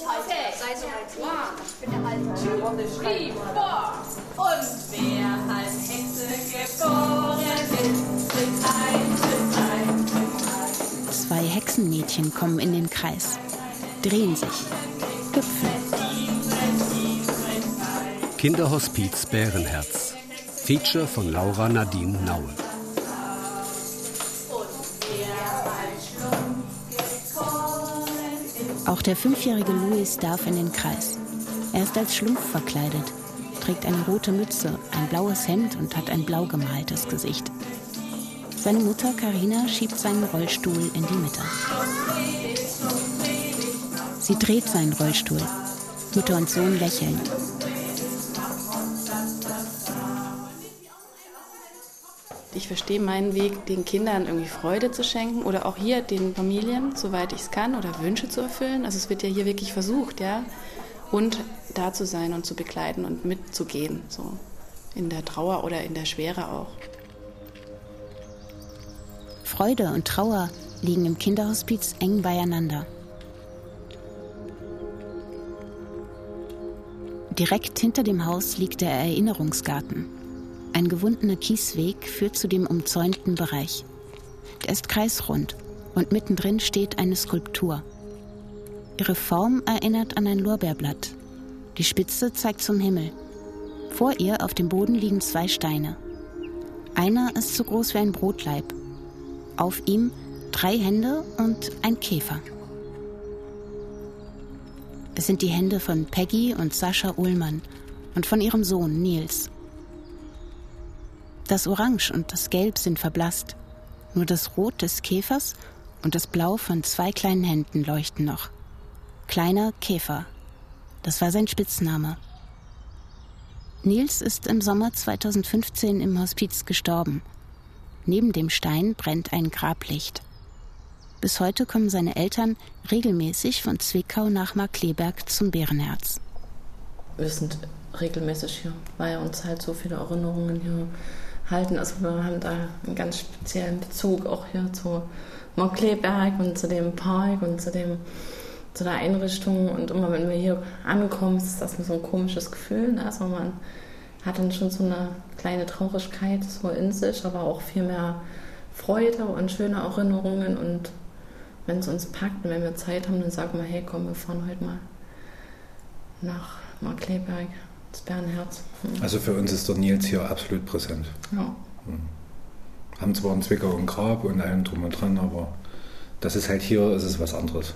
Seite One, two, three, four. Und wer als Hexe geboren ist, tritt ein, tritt ein. Zwei Hexenmädchen kommen in den Kreis, drehen sich, hüpfen. Kinderhospiz Bärenherz. Feature von Laura Nadine Naue. Auch der fünfjährige Louis darf in den Kreis. Er ist als Schlumpf verkleidet, trägt eine rote Mütze, ein blaues Hemd und hat ein blau gemaltes Gesicht. Seine Mutter Karina schiebt seinen Rollstuhl in die Mitte. Sie dreht seinen Rollstuhl. Mutter und Sohn lächeln. Ich verstehe meinen Weg, den Kindern irgendwie Freude zu schenken oder auch hier den Familien, soweit ich es kann, oder Wünsche zu erfüllen. Also es wird ja hier wirklich versucht, ja. Und da zu sein und zu begleiten und mitzugehen, so in der Trauer oder in der Schwere auch. Freude und Trauer liegen im Kinderhospiz eng beieinander. Direkt hinter dem Haus liegt der Erinnerungsgarten. Ein gewundener Kiesweg führt zu dem umzäunten Bereich. Der ist kreisrund und mittendrin steht eine Skulptur. Ihre Form erinnert an ein Lorbeerblatt. Die Spitze zeigt zum Himmel. Vor ihr auf dem Boden liegen zwei Steine. Einer ist so groß wie ein Brotleib. Auf ihm drei Hände und ein Käfer. Es sind die Hände von Peggy und Sascha Ullmann und von ihrem Sohn Nils. Das Orange und das Gelb sind verblasst. Nur das Rot des Käfers und das Blau von zwei kleinen Händen leuchten noch. Kleiner Käfer. Das war sein Spitzname. Nils ist im Sommer 2015 im Hospiz gestorben. Neben dem Stein brennt ein Grablicht. Bis heute kommen seine Eltern regelmäßig von Zwickau nach Markleberg zum Bärenherz. Wir sind regelmäßig hier, weil uns halt so viele Erinnerungen hier halten. Also wir haben da einen ganz speziellen Bezug auch hier zu Markleberg und zu dem Park und zu, dem, zu der Einrichtung. Und immer wenn wir hier ankommen, ist das so ein komisches Gefühl. Ne? Also man hat dann schon so eine kleine Traurigkeit so in sich, aber auch viel mehr Freude und schöne Erinnerungen. Und wenn es uns packt und wenn wir Zeit haben, dann sagen wir, hey komm, wir fahren heute mal nach Markleberg das Bärenherz. Hm. Also für uns ist der Nils hier absolut präsent. Ja. Hm. Haben zwar einen Zwickau und Grab und allem drum und dran, aber das ist halt hier, ist es was anderes.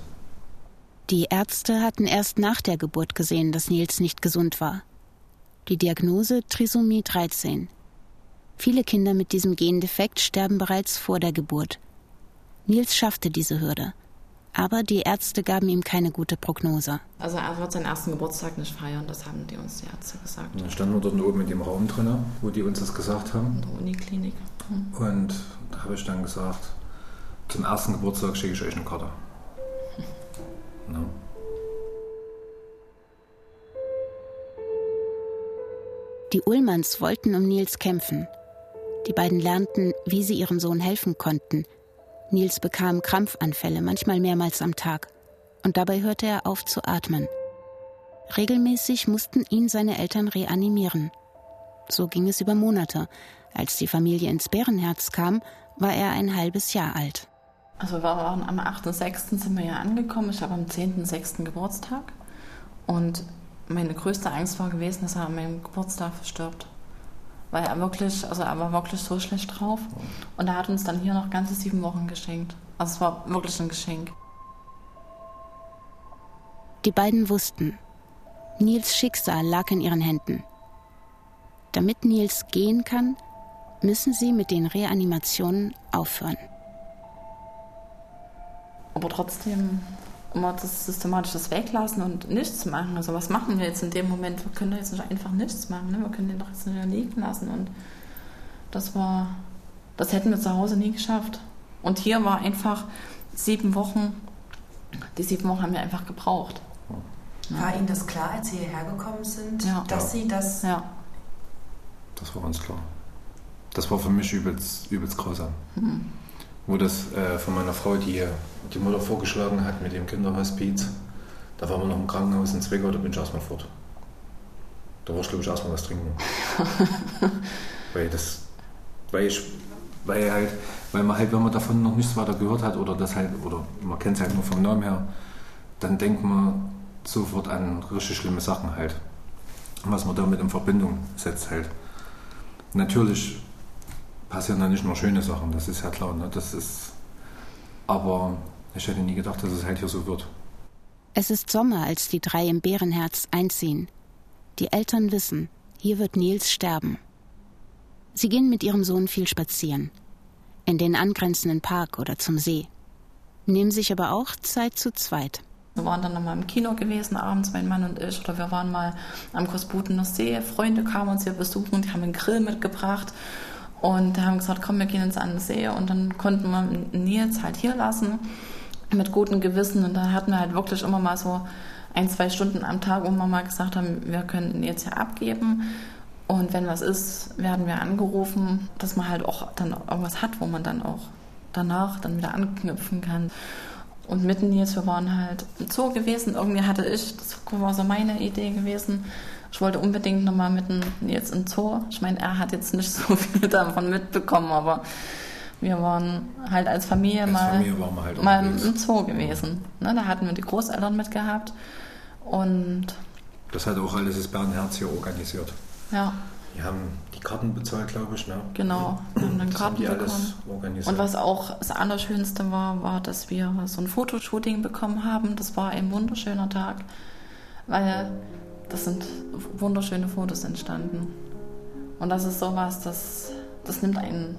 Die Ärzte hatten erst nach der Geburt gesehen, dass Nils nicht gesund war. Die Diagnose Trisomie 13. Viele Kinder mit diesem Gendefekt sterben bereits vor der Geburt. Nils schaffte diese Hürde aber die Ärzte gaben ihm keine gute Prognose. Also er wird seinen ersten Geburtstag nicht feiern, das haben die uns die Ärzte gesagt. dann standen wir dort oben in dem Raum drin, wo die uns das gesagt haben. In der Uniklinik. Mhm. Und da habe ich dann gesagt, zum ersten Geburtstag schicke ich euch eine Karte. No. Die Ullmanns wollten um Nils kämpfen. Die beiden lernten, wie sie ihrem Sohn helfen konnten – Nils bekam Krampfanfälle, manchmal mehrmals am Tag. Und dabei hörte er auf zu atmen. Regelmäßig mussten ihn seine Eltern reanimieren. So ging es über Monate. Als die Familie ins Bärenherz kam, war er ein halbes Jahr alt. Also wir waren am 8.6. sind wir ja angekommen. Ich habe am 10.6. Geburtstag. Und meine größte Angst war gewesen, dass er an meinem Geburtstag verstirbt weil er wirklich, also er war wirklich so schlecht drauf. Und er hat uns dann hier noch ganze sieben Wochen geschenkt. Also es war wirklich ein Geschenk. Die beiden wussten, Nils Schicksal lag in ihren Händen. Damit Nils gehen kann, müssen sie mit den Reanimationen aufhören. Aber trotzdem immer das systematisch das weglassen und nichts machen. Also was machen wir jetzt in dem Moment? Wir können doch jetzt nicht einfach nichts machen. Ne? Wir können den doch jetzt nicht liegen lassen. Und das war, das hätten wir zu Hause nie geschafft. Und hier war einfach sieben Wochen, die sieben Wochen haben wir einfach gebraucht. War ja. Ihnen das klar, als Sie hierher gekommen sind, ja. dass ja. Sie das... Ja. Das war uns klar. Das war für mich übelst, übelst grausam. Hm wo das äh, von meiner Frau, die die Mutter vorgeschlagen hat mit dem Kinderhospiz, Da waren wir noch im Krankenhaus in Zwickau, da bin ich erstmal fort. Da war ich, glaube ich, erstmal was trinken. weil das, weil ich, weil halt, weil man halt, wenn man davon noch nichts weiter gehört hat oder das halt, oder man kennt es halt nur vom Namen her, dann denkt man sofort an richtig schlimme Sachen halt. Was man damit in Verbindung setzt halt. Natürlich passieren da nicht nur schöne Sachen, das ist ja klar. Ne? Das ist, aber ich hätte nie gedacht, dass es halt hier so wird. Es ist Sommer, als die drei im Bärenherz einziehen. Die Eltern wissen, hier wird Nils sterben. Sie gehen mit ihrem Sohn viel spazieren. In den angrenzenden Park oder zum See. Nehmen sich aber auch Zeit zu zweit. Wir waren dann nochmal im Kino gewesen, abends, mein Mann und ich. Oder wir waren mal am Kosbutener See. Freunde kamen uns hier besuchen, die haben einen Grill mitgebracht. Und haben gesagt, komm, wir gehen ins an See. Und dann konnten wir Nils halt hier lassen mit gutem Gewissen. Und dann hatten wir halt wirklich immer mal so ein, zwei Stunden am Tag, wo wir mal gesagt haben, wir können jetzt hier abgeben. Und wenn was ist, werden wir angerufen, dass man halt auch dann irgendwas hat, wo man dann auch danach dann wieder anknüpfen kann. Und mitten jetzt, wir waren halt im Zoo gewesen. Irgendwie hatte ich, das war so meine Idee gewesen, ich wollte unbedingt nochmal mitten jetzt im Zoo. Ich meine, er hat jetzt nicht so viel davon mitbekommen, aber wir waren halt als Familie als mal, Familie halt mal im Zoo gewesen. Ne, da hatten wir die Großeltern mitgehabt und das hat auch alles das Bernherz hier organisiert. Ja. Die haben die Karten bezahlt, glaube ich. Ne? Genau, wir haben dann das Karten haben bekommen. Organisiert. Und was auch das Allerschönste war, war, dass wir so ein Fotoshooting bekommen haben. Das war ein wunderschöner Tag, weil das sind wunderschöne Fotos entstanden. Und das ist sowas, das, das nimmt einen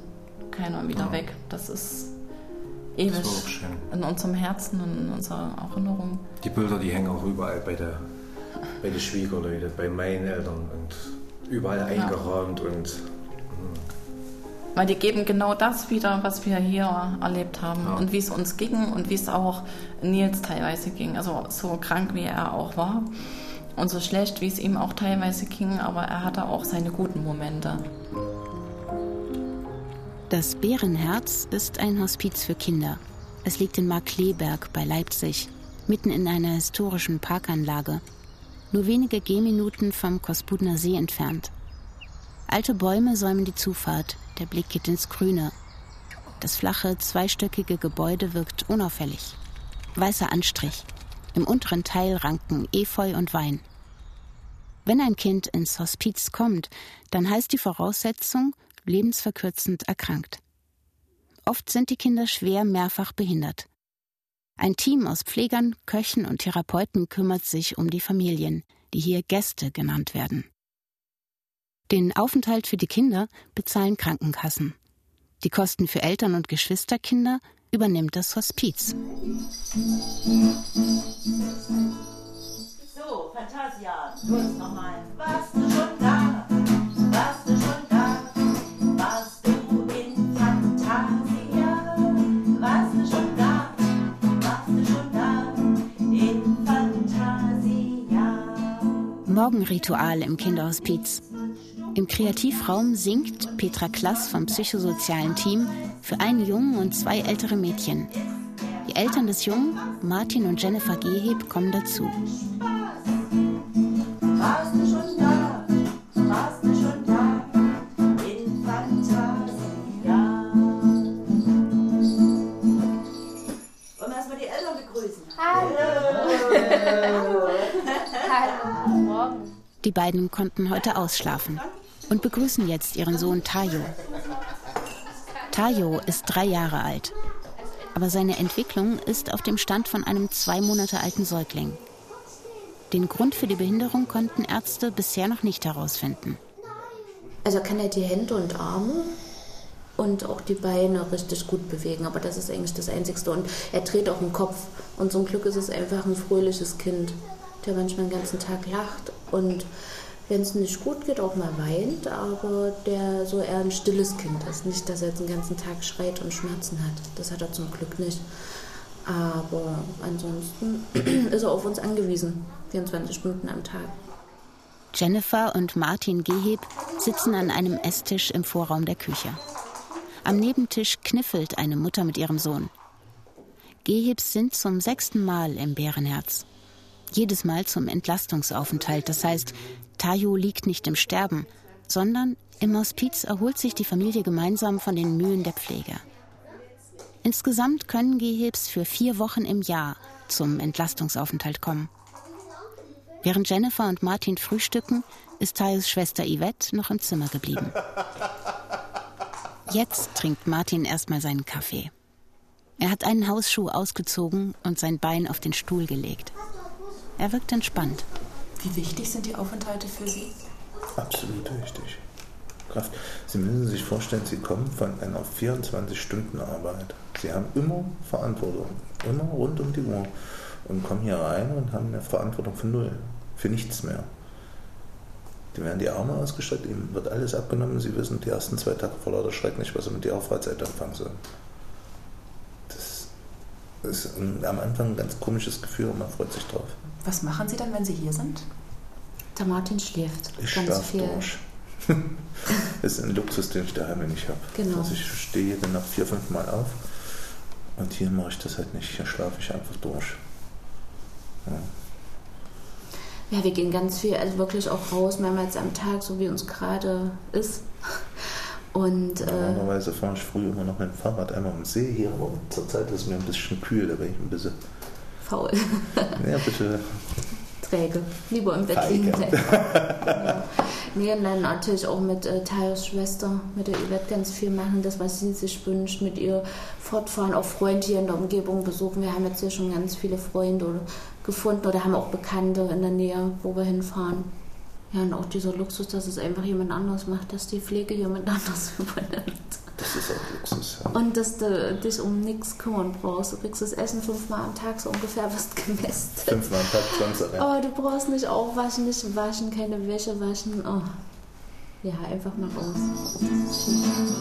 keiner wieder ja. weg. Das ist ewig das in unserem Herzen und in unserer Erinnerung. Die Bilder, die hängen auch überall bei der, bei den Schwiegerleuten, bei meinen Eltern und überall ja. eingerahmt und hm. weil die geben genau das wieder, was wir hier erlebt haben ja. und wie es uns ging und wie es auch Nils teilweise ging. Also so krank wie er auch war und so schlecht wie es ihm auch teilweise ging, aber er hatte auch seine guten Momente. Das Bärenherz ist ein Hospiz für Kinder. Es liegt in Markleberg bei Leipzig, mitten in einer historischen Parkanlage, nur wenige Gehminuten vom Kospudner See entfernt. Alte Bäume säumen die Zufahrt, der Blick geht ins Grüne. Das flache, zweistöckige Gebäude wirkt unauffällig. Weißer Anstrich. Im unteren Teil ranken Efeu und Wein. Wenn ein Kind ins Hospiz kommt, dann heißt die Voraussetzung, lebensverkürzend erkrankt. Oft sind die Kinder schwer mehrfach behindert. Ein Team aus Pflegern, Köchen und Therapeuten kümmert sich um die Familien, die hier Gäste genannt werden. Den Aufenthalt für die Kinder bezahlen Krankenkassen. Die Kosten für Eltern und Geschwisterkinder übernimmt das Hospiz. So, Fantasia, kurz nochmal. Warst du schon da? Warst du schon da? Warst du in Fantasia? Warst du schon da? Warst du schon da? In Fantasia. Morgenritual im Kinderhospiz. Im Kreativraum singt Petra Klass vom psychosozialen Team für einen Jungen und zwei ältere Mädchen. Die Eltern des Jungen, Martin und Jennifer Geheb, kommen dazu. Die beiden konnten heute ausschlafen und begrüßen jetzt ihren Sohn Tayo. Tayo ist drei Jahre alt, aber seine Entwicklung ist auf dem Stand von einem zwei Monate alten Säugling. Den Grund für die Behinderung konnten Ärzte bisher noch nicht herausfinden. Also kann er die Hände und Arme und auch die Beine richtig gut bewegen, aber das ist eigentlich das Einzigste. Und er dreht auch den Kopf. Und zum Glück ist es einfach ein fröhliches Kind, der manchmal den ganzen Tag lacht und wenn es nicht gut geht, auch mal weint, aber der so eher ein stilles Kind ist. Nicht, dass er jetzt den ganzen Tag schreit und Schmerzen hat. Das hat er zum Glück nicht. Aber ansonsten ist er auf uns angewiesen, 24 Stunden am Tag. Jennifer und Martin Geheb sitzen an einem Esstisch im Vorraum der Küche. Am Nebentisch kniffelt eine Mutter mit ihrem Sohn. Gehebs sind zum sechsten Mal im Bärenherz. Jedes Mal zum Entlastungsaufenthalt. Das heißt, Tayo liegt nicht im Sterben, sondern im Hospiz erholt sich die Familie gemeinsam von den Mühen der Pflege. Insgesamt können Gehebs für vier Wochen im Jahr zum Entlastungsaufenthalt kommen. Während Jennifer und Martin frühstücken, ist Thais Schwester Yvette noch im Zimmer geblieben. Jetzt trinkt Martin erstmal seinen Kaffee. Er hat einen Hausschuh ausgezogen und sein Bein auf den Stuhl gelegt. Er wirkt entspannt. Wie wichtig sind die Aufenthalte für Sie? Absolut wichtig. Kraft. Sie müssen sich vorstellen, Sie kommen von einer 24-Stunden-Arbeit. Sie haben immer Verantwortung, immer rund um die Uhr und kommen hier rein und haben eine Verantwortung für null, für nichts mehr. Die werden die Arme ausgestreckt, ihnen wird alles abgenommen. Sie wissen die ersten zwei Tage vor lauter Schreck nicht, was sie mit ihrer Freizeit anfangen sollen. Das ist am Anfang ein ganz komisches Gefühl und man freut sich drauf. Was machen Sie dann, wenn Sie hier sind? Der Martin schläft. Ich schlafe viel. durch. das ist ein Luxus, den ich daheim nicht habe. Genau. Also ich stehe jede Nacht vier, fünf Mal auf und hier mache ich das halt nicht. Hier schlafe ich einfach durch. Ja. Ja, wir gehen ganz viel, also wirklich auch raus, mehrmals am Tag, so wie uns gerade ist. Und äh, Normalerweise fahre ich früh immer noch mit dem Fahrrad einmal am See hier, aber zurzeit ist es mir ein bisschen kühl, da bin ich ein bisschen. faul, Ja, bitte. träge, lieber im Bett liegen bleiben. ja. Nee, und dann natürlich auch mit äh, Talos Schwester, mit der Yvette ganz viel machen, das, was sie sich wünscht, mit ihr fortfahren, auch Freunde hier in der Umgebung besuchen. Wir haben jetzt hier schon ganz viele Freunde oder, gefunden oder haben auch Bekannte in der Nähe, wo wir hinfahren. Ja, und auch dieser Luxus, dass es einfach jemand anders macht, dass die Pflege jemand anders übernimmt. Das ist auch Luxus. Ja. Und dass du dich um nichts kümmern brauchst. Du kriegst das Essen fünfmal am Tag so ungefähr, wirst gemästet. Fünfmal am Tag Zwangsarrest. Oh, du brauchst nicht aufwaschen, nicht waschen, keine Wäsche waschen. Oh. Ja, einfach mal raus.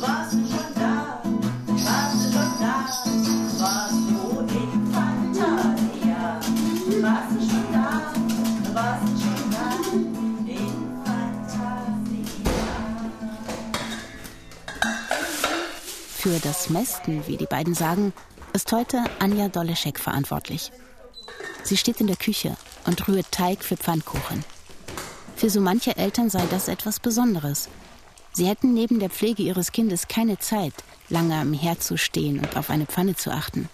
Warst du schon da? Warst du schon da? Warst Für das Mästen, wie die beiden sagen, ist heute Anja Doleschek verantwortlich. Sie steht in der Küche und rührt Teig für Pfannkuchen. Für so manche Eltern sei das etwas Besonderes. Sie hätten neben der Pflege ihres Kindes keine Zeit, lange am Herd zu stehen und auf eine Pfanne zu achten.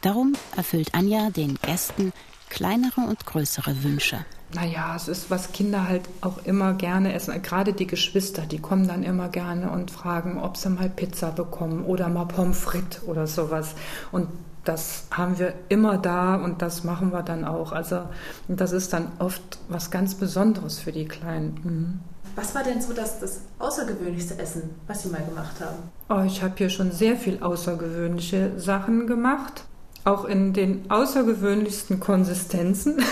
Darum erfüllt Anja den Gästen kleinere und größere Wünsche. Naja, es ist, was Kinder halt auch immer gerne essen. Gerade die Geschwister, die kommen dann immer gerne und fragen, ob sie mal Pizza bekommen oder mal Pommes frites oder sowas. Und das haben wir immer da und das machen wir dann auch. Also das ist dann oft was ganz Besonderes für die Kleinen. Mhm. Was war denn so das, das außergewöhnlichste Essen, was Sie mal gemacht haben? Oh, ich habe hier schon sehr viel außergewöhnliche Sachen gemacht, auch in den außergewöhnlichsten Konsistenzen.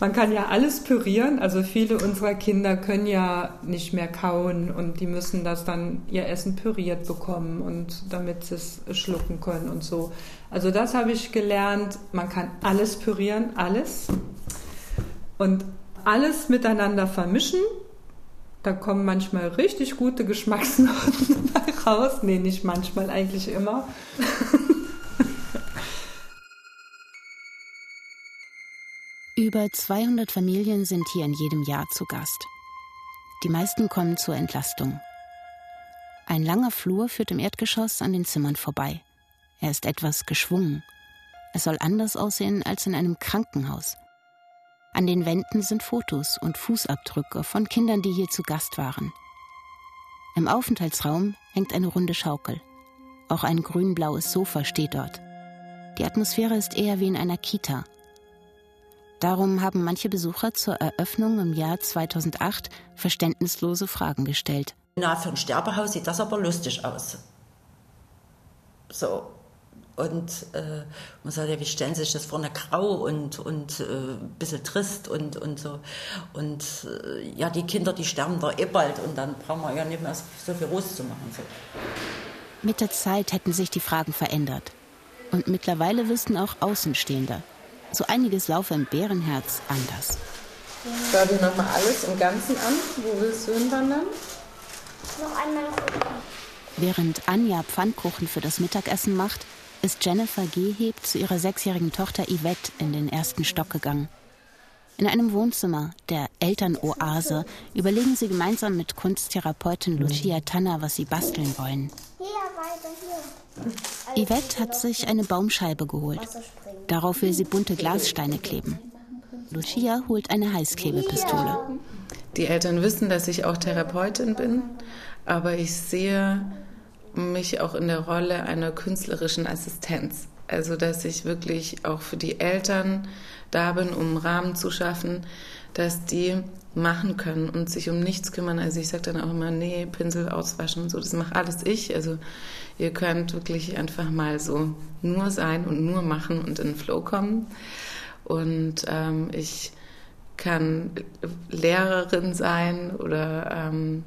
Man kann ja alles pürieren, also viele unserer Kinder können ja nicht mehr kauen und die müssen das dann ihr Essen püriert bekommen und damit sie es schlucken können und so. Also das habe ich gelernt, man kann alles pürieren, alles und alles miteinander vermischen. Da kommen manchmal richtig gute Geschmacksnoten raus. Nee, nicht manchmal, eigentlich immer. Über 200 Familien sind hier in jedem Jahr zu Gast. Die meisten kommen zur Entlastung. Ein langer Flur führt im Erdgeschoss an den Zimmern vorbei. Er ist etwas geschwungen. Es soll anders aussehen als in einem Krankenhaus. An den Wänden sind Fotos und Fußabdrücke von Kindern, die hier zu Gast waren. Im Aufenthaltsraum hängt eine runde Schaukel. Auch ein grün-blaues Sofa steht dort. Die Atmosphäre ist eher wie in einer Kita. Darum haben manche Besucher zur Eröffnung im Jahr 2008 verständnislose Fragen gestellt. Na, für ein Sterbehaus sieht das aber lustig aus. So. Und äh, man sagt ja, wie stellen Sie sich das vorne grau und, und äh, ein bisschen trist und, und so. Und äh, ja, die Kinder, die sterben da eh bald und dann brauchen wir ja nicht mehr so viel Rost zu machen. So. Mit der Zeit hätten sich die Fragen verändert. Und mittlerweile wüssten auch Außenstehende. So einiges laufe im Bärenherz anders. Schau dir nochmal alles im Ganzen an. Wo willst du hinwandern? Noch einmal gucken. Während Anja Pfannkuchen für das Mittagessen macht, ist Jennifer Geheb zu ihrer sechsjährigen Tochter Yvette in den ersten Stock gegangen. In einem Wohnzimmer, der Elternoase, überlegen sie gemeinsam mit Kunsttherapeutin Lucia Tanner, was sie basteln wollen. Yvette hat sich eine Baumscheibe geholt. Darauf will sie bunte Glassteine kleben. Lucia holt eine Heißklebepistole. Die Eltern wissen, dass ich auch Therapeutin bin, aber ich sehe mich auch in der Rolle einer künstlerischen Assistenz. Also, dass ich wirklich auch für die Eltern da bin, um einen Rahmen zu schaffen, dass die machen können und sich um nichts kümmern. Also ich sage dann auch immer, nee, Pinsel auswaschen und so, das mache alles ich. Also ihr könnt wirklich einfach mal so nur sein und nur machen und in den Flow kommen. Und ähm, ich kann Lehrerin sein oder ähm,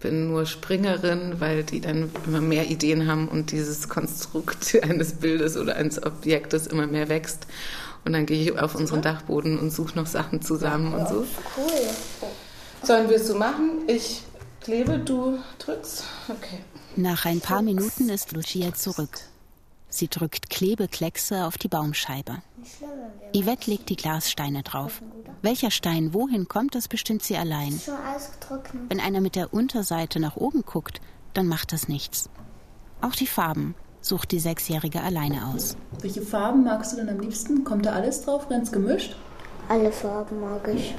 bin nur Springerin, weil die dann immer mehr Ideen haben und dieses Konstrukt eines Bildes oder eines Objektes immer mehr wächst. Und dann gehe ich auf unseren Dachboden und suche noch Sachen zusammen und so. Cool. Sollen wir es so machen? Ich klebe, du drückst. Okay. Nach ein paar Minuten ist Lucia zurück. Sie drückt Klebekleckse auf die Baumscheibe. Yvette legt die Glassteine drauf. Welcher Stein wohin kommt, das bestimmt sie allein. Wenn einer mit der Unterseite nach oben guckt, dann macht das nichts. Auch die Farben sucht die Sechsjährige alleine aus. Welche Farben magst du denn am liebsten? Kommt da alles drauf, ganz gemischt? Alle Farben mag ich.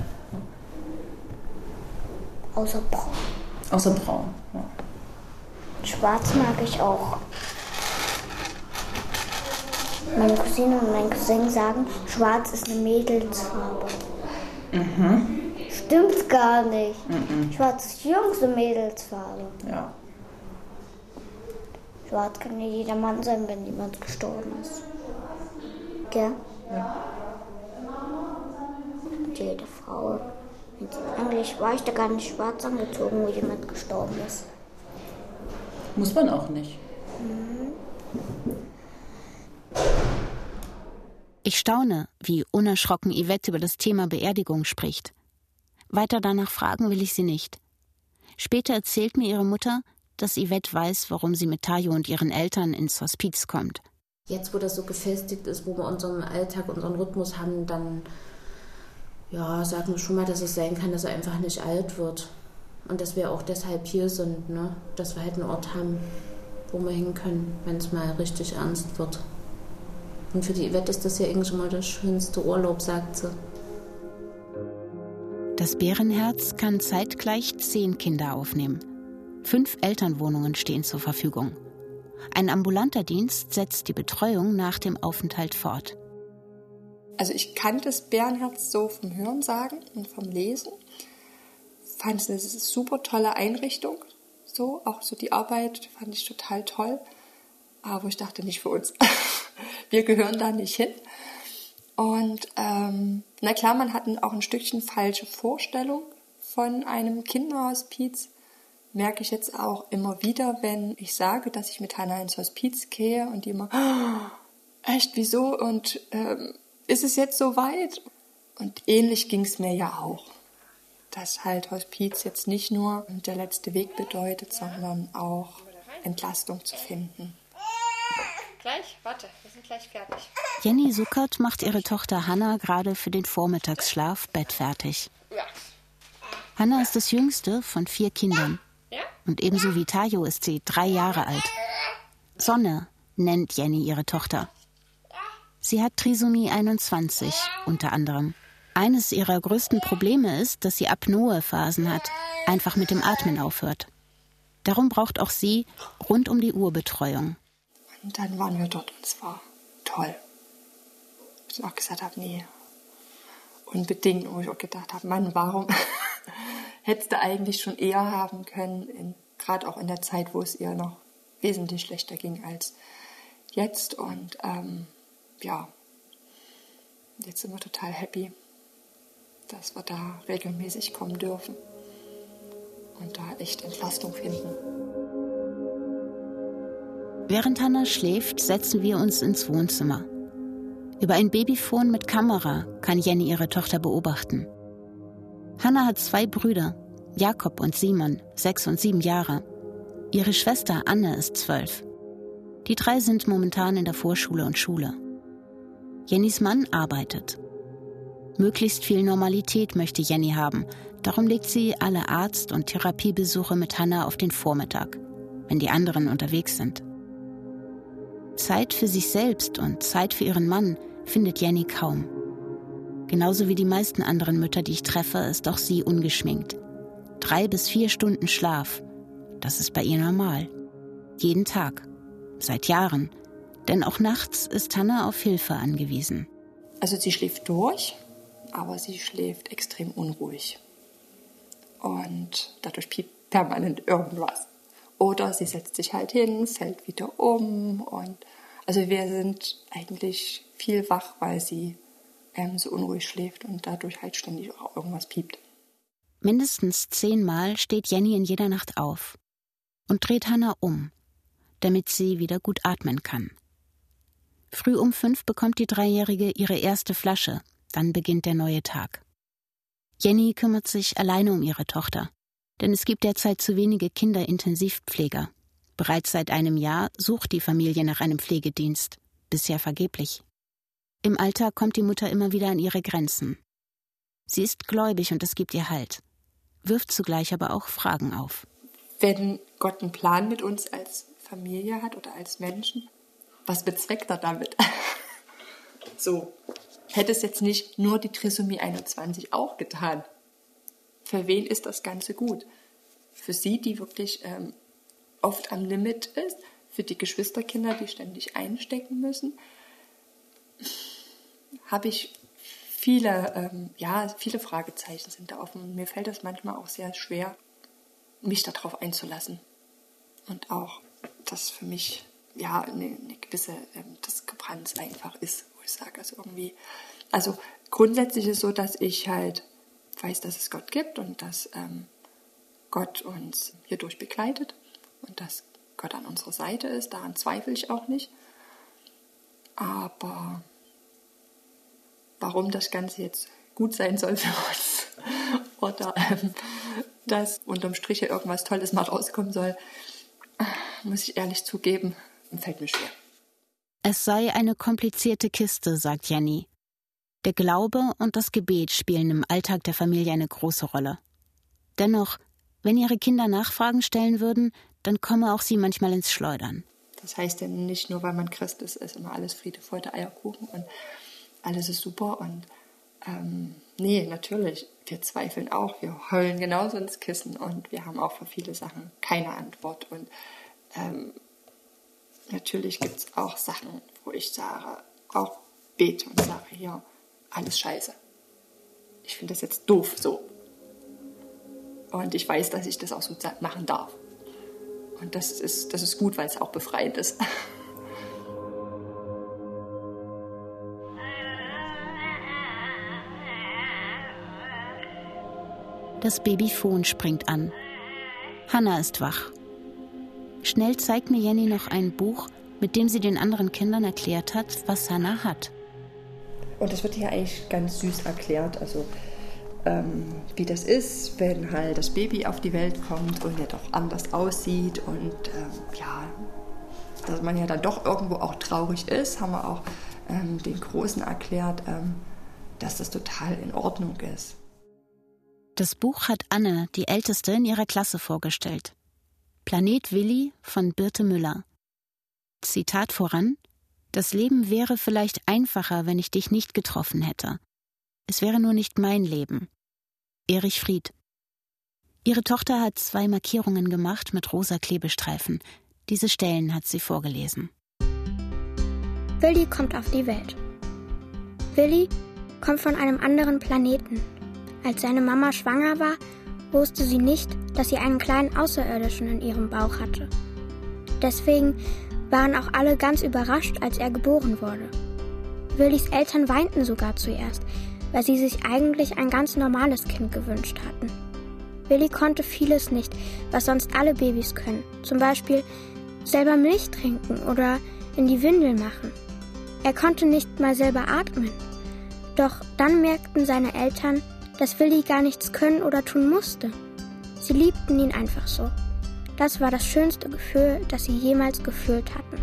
Außer Braun. Außer braun. Ja. Schwarz mag ich auch. Meine Cousine und mein Cousin sagen, schwarz ist eine Mädelsfarbe. Mhm. Stimmt gar nicht. Mhm. Schwarz ist Jungs- und Mädelsfarbe. Ja. Schwarz kann ja jeder Mann sein, wenn jemand gestorben ist. Gell? Ja. Und jede Frau. Eigentlich war ich da gar nicht schwarz angezogen, wo jemand gestorben ist. Muss man auch nicht. Ich staune, wie unerschrocken Yvette über das Thema Beerdigung spricht. Weiter danach fragen will ich sie nicht. Später erzählt mir ihre Mutter, dass Yvette weiß, warum sie mit Tayo und ihren Eltern ins Hospiz kommt. Jetzt, wo das so gefestigt ist, wo wir unseren Alltag, unseren Rhythmus haben, dann ja, sagen wir schon mal, dass es sein kann, dass er einfach nicht alt wird. Und dass wir auch deshalb hier sind, ne? dass wir halt einen Ort haben, wo wir hin können, wenn es mal richtig ernst wird. Und für die Yvette ist das ja eigentlich immer der schönste Urlaub, sagt sie. Das Bärenherz kann zeitgleich zehn Kinder aufnehmen. Fünf Elternwohnungen stehen zur Verfügung. Ein ambulanter Dienst setzt die Betreuung nach dem Aufenthalt fort. Also ich kannte das Bärenherz so vom Hörensagen und vom Lesen. Fand es eine super tolle Einrichtung. So, auch so die Arbeit fand ich total toll. Aber ich dachte nicht für uns. Wir gehören da nicht hin. Und ähm, na klar, man hat auch ein Stückchen falsche Vorstellung von einem Kinderhospiz. Merke ich jetzt auch immer wieder, wenn ich sage, dass ich mit Hannah ins Hospiz gehe und die immer, "Oh, echt, wieso? Und ähm, ist es jetzt so weit? Und ähnlich ging es mir ja auch. Dass halt Hospiz jetzt nicht nur der letzte Weg bedeutet, sondern auch Entlastung zu finden. Gleich, warte, wir sind gleich fertig. Jenny Suckert macht ihre Tochter Hanna gerade für den Vormittagsschlaf bettfertig. Ja. Hanna ist das jüngste von vier Kindern. Und ebenso wie Tayo ist sie drei Jahre alt. Sonne nennt Jenny ihre Tochter. Sie hat Trisomie 21 unter anderem. Eines ihrer größten Probleme ist, dass sie Apnoe-Phasen hat, einfach mit dem Atmen aufhört. Darum braucht auch sie rund um die Uhr Betreuung. Und dann waren wir dort und es war toll. Ich auch gesagt habe, nee, unbedingt. Wo ich auch gedacht habe, Mann, warum hättest du eigentlich schon eher haben können, gerade auch in der Zeit, wo es ihr noch wesentlich schlechter ging als jetzt. Und ähm, ja, jetzt sind wir total happy, dass wir da regelmäßig kommen dürfen und da echt Entlastung finden. Während Hannah schläft, setzen wir uns ins Wohnzimmer. Über ein Babyphone mit Kamera kann Jenny ihre Tochter beobachten. Hannah hat zwei Brüder, Jakob und Simon, sechs und sieben Jahre. Ihre Schwester Anne ist zwölf. Die drei sind momentan in der Vorschule und Schule. Jennys Mann arbeitet. Möglichst viel Normalität möchte Jenny haben. Darum legt sie alle Arzt- und Therapiebesuche mit Hannah auf den Vormittag, wenn die anderen unterwegs sind. Zeit für sich selbst und Zeit für ihren Mann findet Jenny kaum. Genauso wie die meisten anderen Mütter, die ich treffe, ist auch sie ungeschminkt. Drei bis vier Stunden Schlaf, das ist bei ihr normal. Jeden Tag. Seit Jahren. Denn auch nachts ist Hannah auf Hilfe angewiesen. Also sie schläft durch, aber sie schläft extrem unruhig. Und dadurch piept permanent irgendwas. Oder sie setzt sich halt hin, fällt wieder um. Und also wir sind eigentlich viel wach, weil sie ähm, so unruhig schläft und dadurch halt ständig auch irgendwas piept. Mindestens zehnmal steht Jenny in jeder Nacht auf und dreht Hannah um, damit sie wieder gut atmen kann. Früh um fünf bekommt die Dreijährige ihre erste Flasche, dann beginnt der neue Tag. Jenny kümmert sich alleine um ihre Tochter, denn es gibt derzeit zu wenige Kinderintensivpfleger. Bereits seit einem Jahr sucht die Familie nach einem Pflegedienst, bisher vergeblich. Im Alltag kommt die Mutter immer wieder an ihre Grenzen. Sie ist gläubig und es gibt ihr Halt, wirft zugleich aber auch Fragen auf. Wenn Gott einen Plan mit uns als Familie hat oder als Menschen, was bezweckt er damit? so, hätte es jetzt nicht nur die Trisomie 21 auch getan. Für wen ist das Ganze gut? Für sie, die wirklich ähm, oft am Limit ist, für die Geschwisterkinder, die ständig einstecken müssen, habe ich viele, ähm, ja, viele Fragezeichen sind da offen. Mir fällt es manchmal auch sehr schwer, mich darauf einzulassen. Und auch, dass für mich ja eine, eine gewisse ähm, Diskrepanz einfach ist, wo ich sage, also irgendwie, also grundsätzlich ist es so, dass ich halt weiß, dass es Gott gibt und dass ähm, Gott uns hierdurch begleitet und dass Gott an unserer Seite ist. Daran zweifle ich auch nicht. Aber warum das Ganze jetzt gut sein soll für uns oder ähm, dass unterm Strich irgendwas Tolles mal rauskommen soll, muss ich ehrlich zugeben, fällt mir schwer. Es sei eine komplizierte Kiste, sagt Jenny. Der Glaube und das Gebet spielen im Alltag der Familie eine große Rolle. Dennoch, wenn ihre Kinder Nachfragen stellen würden, dann komme auch sie manchmal ins Schleudern. Das heißt ja nicht nur, weil man Christ ist, ist immer alles Friede, Freude, Eierkuchen und alles ist super und ähm, nee, natürlich, wir zweifeln auch, wir heulen genauso ins Kissen und wir haben auch für viele Sachen keine Antwort und ähm, natürlich gibt es auch Sachen, wo ich sage, auch bete und sage, ja, alles scheiße. Ich finde das jetzt doof so. Und ich weiß, dass ich das auch so machen darf. Und das ist, das ist gut, weil es auch befreiend ist. Das Babyfon springt an. Hannah ist wach. Schnell zeigt mir Jenny noch ein Buch, mit dem sie den anderen Kindern erklärt hat, was Hannah hat. Und das wird hier eigentlich ganz süß erklärt, also ähm, wie das ist, wenn halt das Baby auf die Welt kommt und ja doch anders aussieht und ähm, ja, dass man ja dann doch irgendwo auch traurig ist, haben wir auch ähm, den Großen erklärt, ähm, dass das total in Ordnung ist. Das Buch hat Anne, die Älteste, in ihrer Klasse vorgestellt. Planet Willi von Birte Müller. Zitat voran: Das Leben wäre vielleicht einfacher, wenn ich dich nicht getroffen hätte. Es wäre nur nicht mein Leben. Erich Fried. Ihre Tochter hat zwei Markierungen gemacht mit rosa Klebestreifen. Diese Stellen hat sie vorgelesen. Willi kommt auf die Welt. Willi kommt von einem anderen Planeten. Als seine Mama schwanger war, wusste sie nicht, dass sie einen kleinen Außerirdischen in ihrem Bauch hatte. Deswegen waren auch alle ganz überrascht, als er geboren wurde. Willis Eltern weinten sogar zuerst, weil sie sich eigentlich ein ganz normales Kind gewünscht hatten. Willi konnte vieles nicht, was sonst alle Babys können. Zum Beispiel selber Milch trinken oder in die Windel machen. Er konnte nicht mal selber atmen. Doch dann merkten seine Eltern, dass Willi gar nichts können oder tun musste. Sie liebten ihn einfach so. Das war das schönste Gefühl, das sie jemals gefühlt hatten.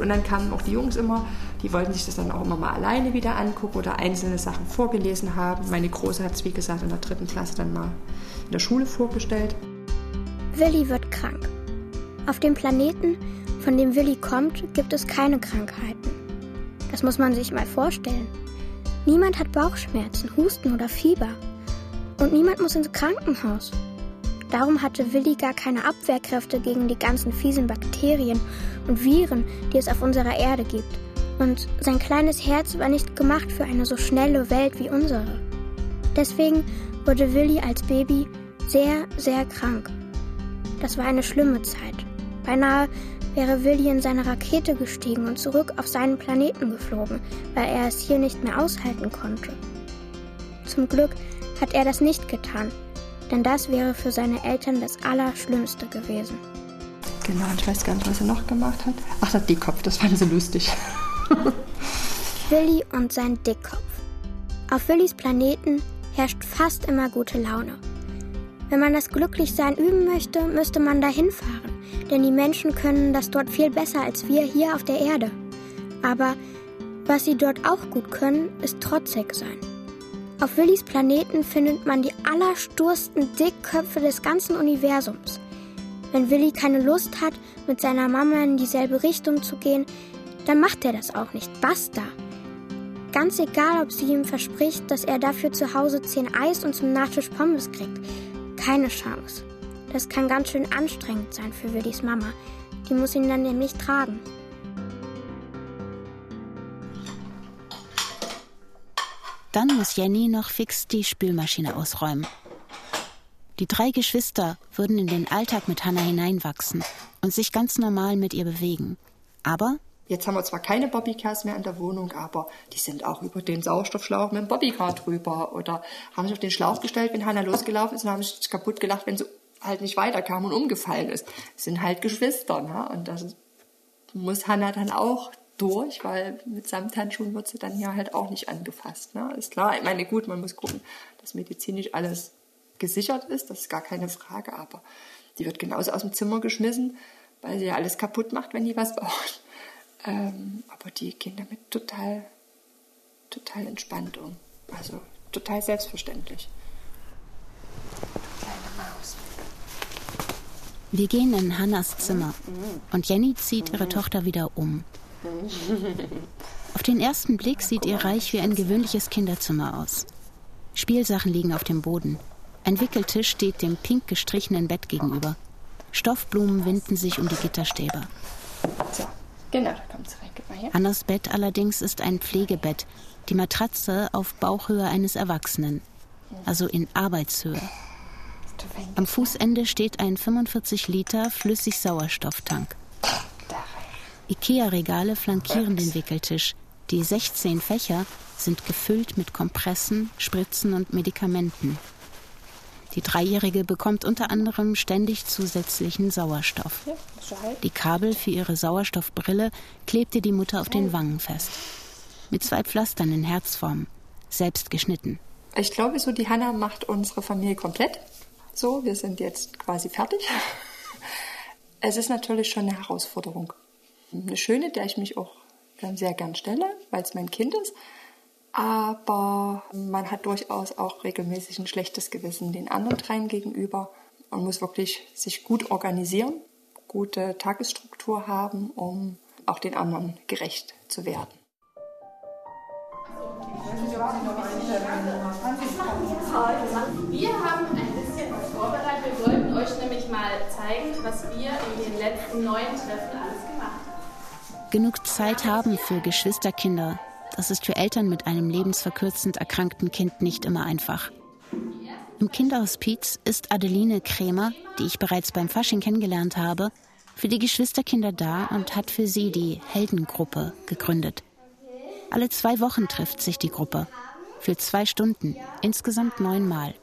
Und dann kamen auch die Jungs immer, die wollten sich das dann auch immer mal alleine wieder angucken oder einzelne Sachen vorgelesen haben. Meine Große hat es, wie gesagt, in der dritten Klasse dann mal in der Schule vorgestellt. Willi wird krank. Auf dem Planeten, von dem Willi kommt, gibt es keine Krankheiten. Das muss man sich mal vorstellen. Niemand hat Bauchschmerzen, Husten oder Fieber. Und niemand muss ins Krankenhaus. Darum hatte Willi gar keine Abwehrkräfte gegen die ganzen fiesen Bakterien und Viren, die es auf unserer Erde gibt. Und sein kleines Herz war nicht gemacht für eine so schnelle Welt wie unsere. Deswegen wurde Willi als Baby sehr, sehr krank. Das war eine schlimme Zeit. Beinahe wäre Willi in seine Rakete gestiegen und zurück auf seinen Planeten geflogen, weil er es hier nicht mehr aushalten konnte. Zum Glück hat er das nicht getan, denn das wäre für seine Eltern das Allerschlimmste gewesen. Genau, und ich weiß gar nicht, was er noch gemacht hat. Ach, der Dickkopf, das fand ich so lustig. Willi und sein Dickkopf. Auf Willis Planeten herrscht fast immer gute Laune. Wenn man das Glücklichsein üben möchte, müsste man dahin fahren, denn die Menschen können das dort viel besser als wir hier auf der Erde. Aber was sie dort auch gut können, ist trotzig sein. Auf Willis Planeten findet man die allerstursten Dickköpfe des ganzen Universums. Wenn Willi keine Lust hat, mit seiner Mama in dieselbe Richtung zu gehen, dann macht er das auch nicht. Basta. Ganz egal, ob sie ihm verspricht, dass er dafür zu Hause zehn Eis und zum Nachtisch Pommes kriegt. Keine Chance. Das kann ganz schön anstrengend sein für Willis Mama. Die muss ihn dann nämlich tragen. Dann muss Jenny noch fix die Spülmaschine ausräumen. Die drei Geschwister würden in den Alltag mit Hannah hineinwachsen und sich ganz normal mit ihr bewegen. Aber Jetzt haben wir zwar keine Bobbycars mehr in der Wohnung, aber die sind auch über den Sauerstoffschlauch mit dem Bobbycar drüber oder haben sich auf den Schlauch gestellt, wenn Hannah losgelaufen ist und haben sich kaputt gelacht, wenn sie halt nicht weiterkam und umgefallen ist. Das sind halt Geschwister, ne? Und das muss Hannah dann auch durch, weil mit Samthandschuhen wird sie dann hier halt auch nicht angefasst. Ne? Ist klar, ich meine, gut, man muss gucken, dass medizinisch alles gesichert ist, das ist gar keine Frage, aber die wird genauso aus dem Zimmer geschmissen, weil sie ja alles kaputt macht, wenn die was braucht. Ähm, aber die gehen damit total, total entspannt um. Also total selbstverständlich. wir gehen in Hannas Zimmer und Jenny zieht ihre Tochter wieder um. Auf den ersten Blick sieht ihr Reich wie ein gewöhnliches Kinderzimmer aus. Spielsachen liegen auf dem Boden. Ein Wickeltisch steht dem pink gestrichenen Bett gegenüber. Stoffblumen winden sich um die Gitterstäbe. So, genau, da kommt sie rein. Her. Annas Bett allerdings ist ein Pflegebett, die Matratze auf Bauchhöhe eines Erwachsenen, also in Arbeitshöhe. Am Fußende steht ein 45 Liter Flüssig-Sauerstofftank. Ikea-Regale flankieren den Wickeltisch. Die 16 Fächer sind gefüllt mit Kompressen, Spritzen und Medikamenten. Die Dreijährige bekommt unter anderem ständig zusätzlichen Sauerstoff. Die Kabel für ihre Sauerstoffbrille klebte die Mutter auf den Wangen fest. Mit zwei Pflastern in Herzform, selbst geschnitten. Ich glaube, so die Hanna macht unsere Familie komplett. So, wir sind jetzt quasi fertig. Es ist natürlich schon eine Herausforderung. Eine schöne, der ich mich auch ähm, sehr gern stelle, weil es mein Kind ist. Aber man hat durchaus auch regelmäßig ein schlechtes Gewissen den anderen dreien gegenüber und muss wirklich sich gut organisieren, gute Tagesstruktur haben, um auch den anderen gerecht zu werden. Wir haben ein bisschen was vorbereitet. Wir wollten euch nämlich mal zeigen, was wir in den letzten neun Treffen alles gemacht haben. Genug Zeit haben für Geschwisterkinder, das ist für Eltern mit einem lebensverkürzend erkrankten Kind nicht immer einfach. Im Kinderhospiz ist Adeline Krämer, die ich bereits beim Fasching kennengelernt habe, für die Geschwisterkinder da und hat für sie die Heldengruppe gegründet. Alle zwei Wochen trifft sich die Gruppe. Für zwei Stunden, insgesamt neunmal.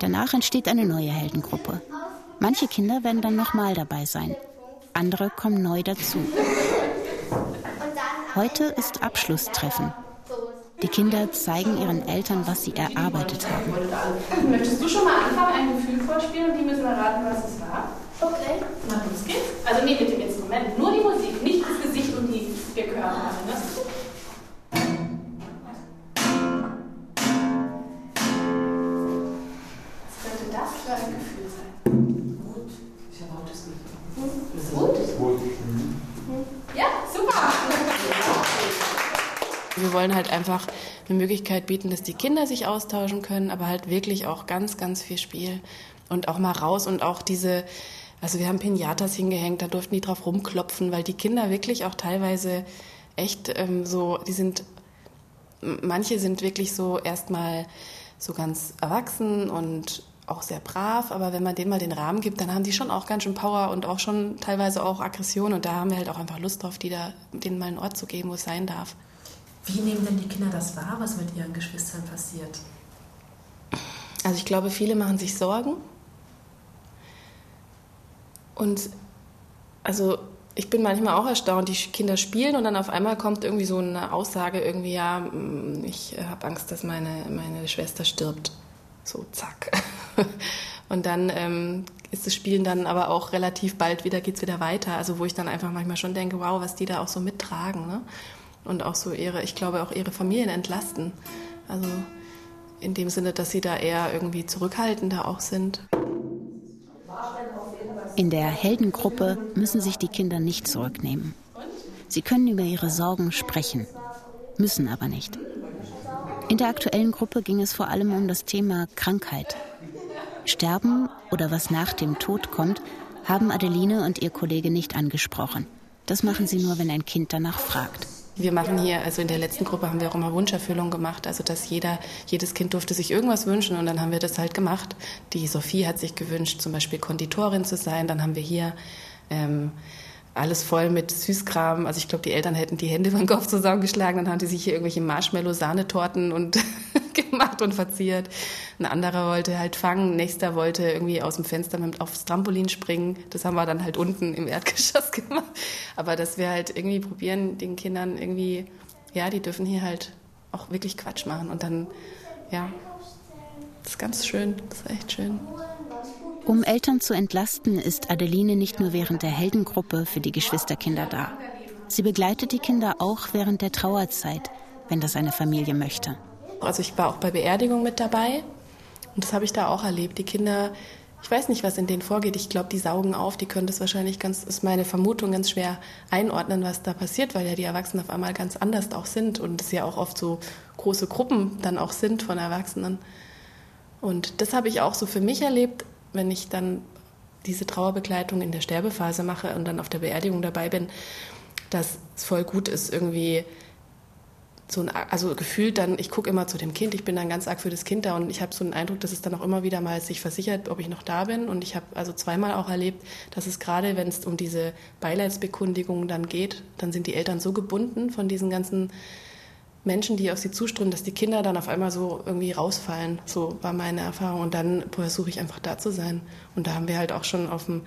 Danach entsteht eine neue Heldengruppe. Manche Kinder werden dann nochmal dabei sein. Andere kommen neu dazu. Heute ist Abschlusstreffen. Die Kinder zeigen ihren Eltern, was sie erarbeitet haben. Möchtest du schon mal anfangen, ein Gefühl vorspielen und die müssen erraten, was es war? Okay. Na, los geht's. Also nee, mit dem Instrument. Nur die Musik, nicht das Gesicht Wir gehören alle, ne? Wir wollen halt einfach eine Möglichkeit bieten, dass die Kinder sich austauschen können, aber halt wirklich auch ganz, ganz viel Spiel und auch mal raus und auch diese, also wir haben Pinatas hingehängt, da durften die drauf rumklopfen, weil die Kinder wirklich auch teilweise echt ähm, so, die sind, manche sind wirklich so erstmal so ganz erwachsen und auch sehr brav, aber wenn man denen mal den Rahmen gibt, dann haben die schon auch ganz schön Power und auch schon teilweise auch Aggression und da haben wir halt auch einfach Lust drauf, die da, denen mal einen Ort zu geben, wo es sein darf. Wie nehmen denn die Kinder das wahr, was mit ihren Geschwistern passiert? Also ich glaube, viele machen sich Sorgen. Und also ich bin manchmal auch erstaunt, die Kinder spielen und dann auf einmal kommt irgendwie so eine Aussage irgendwie, ja, mm, ich habe Angst, dass meine, meine Schwester stirbt. So, zack. Und dann ähm, ist das Spielen dann aber auch relativ bald wieder, geht's wieder weiter. Also wo ich dann einfach manchmal schon denke, wow, was die da auch so mittragen. Ne? Und auch so ihre, ich glaube auch ihre Familien entlasten. Also in dem Sinne, dass sie da eher irgendwie zurückhaltender auch sind. In der Heldengruppe müssen sich die Kinder nicht zurücknehmen. Sie können über ihre Sorgen sprechen, müssen aber nicht. In der aktuellen Gruppe ging es vor allem um das Thema Krankheit. Sterben oder was nach dem Tod kommt, haben Adeline und ihr Kollege nicht angesprochen. Das machen sie nur, wenn ein Kind danach fragt. Wir machen hier, also in der letzten Gruppe haben wir auch immer Wunscherfüllung gemacht, also dass jeder, jedes Kind durfte sich irgendwas wünschen und dann haben wir das halt gemacht. Die Sophie hat sich gewünscht, zum Beispiel Konditorin zu sein, dann haben wir hier ähm, alles voll mit Süßkram. Also ich glaube, die Eltern hätten die Hände über den Kopf zusammengeschlagen, dann haben die sich hier irgendwelche Marshmallow-Sahnetorten und gemacht und verziert. Ein anderer wollte halt fangen, nächster wollte irgendwie aus dem Fenster mit aufs Trampolin springen. Das haben wir dann halt unten im Erdgeschoss gemacht. Aber dass wir halt irgendwie probieren, den Kindern irgendwie, ja, die dürfen hier halt auch wirklich Quatsch machen und dann, ja, das ist ganz schön, das ist echt schön. Um Eltern zu entlasten, ist Adeline nicht nur während der Heldengruppe für die Geschwisterkinder da. Sie begleitet die Kinder auch während der Trauerzeit, wenn das eine Familie möchte. Also ich war auch bei Beerdigungen mit dabei und das habe ich da auch erlebt. Die Kinder, ich weiß nicht, was in denen vorgeht. Ich glaube, die saugen auf, die können das wahrscheinlich ganz, ist meine Vermutung, ganz schwer einordnen, was da passiert, weil ja die Erwachsenen auf einmal ganz anders auch sind und es ja auch oft so große Gruppen dann auch sind von Erwachsenen. Und das habe ich auch so für mich erlebt, wenn ich dann diese Trauerbegleitung in der Sterbephase mache und dann auf der Beerdigung dabei bin, dass es voll gut ist, irgendwie so ein, also gefühlt dann, ich gucke immer zu dem Kind, ich bin dann ganz arg für das Kind da und ich habe so einen Eindruck, dass es dann auch immer wieder mal sich versichert, ob ich noch da bin. Und ich habe also zweimal auch erlebt, dass es gerade, wenn es um diese Beileidsbekunddigungen dann geht, dann sind die Eltern so gebunden von diesen ganzen Menschen, die auf sie zuströmen, dass die Kinder dann auf einmal so irgendwie rausfallen. So war meine Erfahrung. Und dann versuche ich einfach da zu sein. Und da haben wir halt auch schon auf dem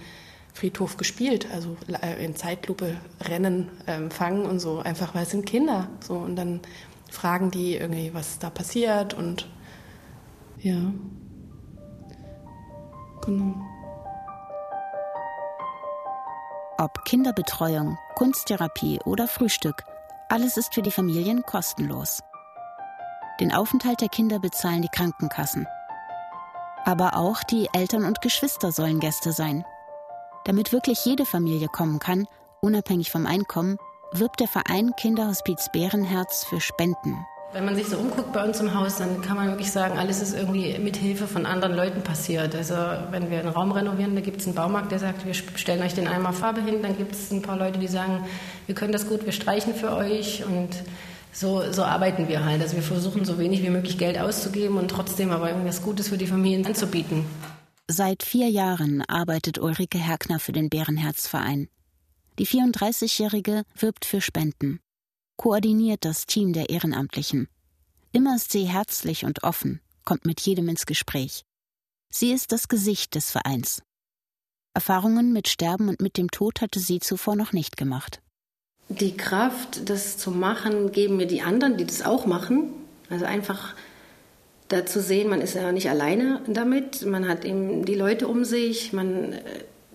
Friedhof gespielt, also in Zeitlupe rennen, ähm, fangen und so, einfach weil es sind Kinder. So und dann fragen die irgendwie, was da passiert und ja. Genau. Ob Kinderbetreuung, Kunsttherapie oder Frühstück, alles ist für die Familien kostenlos. Den Aufenthalt der Kinder bezahlen die Krankenkassen. Aber auch die Eltern und Geschwister sollen Gäste sein. Damit wirklich jede Familie kommen kann, unabhängig vom Einkommen, wirbt der Verein Kinderhospiz Bärenherz für Spenden. Wenn man sich so umguckt bei uns im Haus, dann kann man wirklich sagen, alles ist irgendwie mit Hilfe von anderen Leuten passiert. Also wenn wir einen Raum renovieren, da gibt es einen Baumarkt, der sagt, wir stellen euch den einmal Farbe hin, dann gibt es ein paar Leute, die sagen, wir können das gut, wir streichen für euch und so, so arbeiten wir halt. Also wir versuchen so wenig wie möglich Geld auszugeben und trotzdem aber irgendwas Gutes für die Familien anzubieten. Seit vier Jahren arbeitet Ulrike Herkner für den Bärenherzverein. Die 34-Jährige wirbt für Spenden, koordiniert das Team der Ehrenamtlichen. Immer ist sie herzlich und offen, kommt mit jedem ins Gespräch. Sie ist das Gesicht des Vereins. Erfahrungen mit Sterben und mit dem Tod hatte sie zuvor noch nicht gemacht. Die Kraft, das zu machen, geben mir die anderen, die das auch machen. Also einfach da zu sehen, man ist ja nicht alleine damit, man hat eben die Leute um sich, man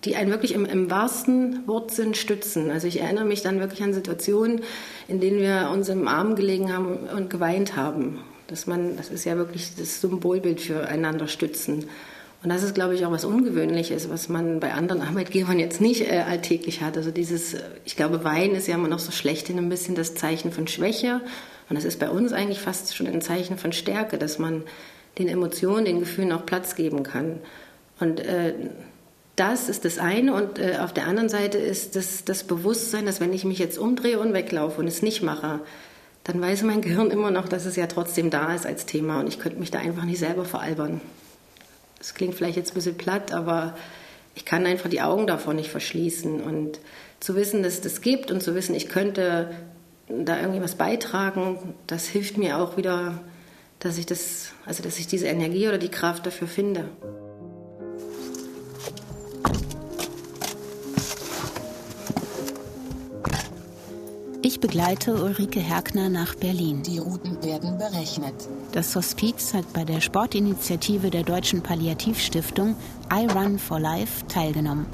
die einen wirklich im, im wahrsten Wortsinn stützen. Also ich erinnere mich dann wirklich an Situationen, in denen wir uns im Arm gelegen haben und geweint haben. Dass man, das ist ja wirklich das Symbolbild für einander stützen. Und das ist, glaube ich, auch was Ungewöhnliches, was man bei anderen Arbeitgebern jetzt nicht äh, alltäglich hat. Also dieses, ich glaube, Wein ist ja immer noch so schlechthin ein bisschen das Zeichen von Schwäche. Und das ist bei uns eigentlich fast schon ein Zeichen von Stärke, dass man den Emotionen, den Gefühlen auch Platz geben kann. Und äh, das ist das eine. Und äh, auf der anderen Seite ist das, das Bewusstsein, dass wenn ich mich jetzt umdrehe und weglaufe und es nicht mache, dann weiß mein Gehirn immer noch, dass es ja trotzdem da ist als Thema. Und ich könnte mich da einfach nicht selber veralbern. Das klingt vielleicht jetzt ein bisschen platt, aber ich kann einfach die Augen davor nicht verschließen. Und zu wissen, dass es das gibt und zu wissen, ich könnte da irgendwie was beitragen, das hilft mir auch wieder, dass ich das, also dass ich diese Energie oder die Kraft dafür finde. Ich begleite Ulrike Herkner nach Berlin. Die Routen werden berechnet. Das Hospiz hat bei der Sportinitiative der Deutschen Palliativstiftung I Run for Life teilgenommen.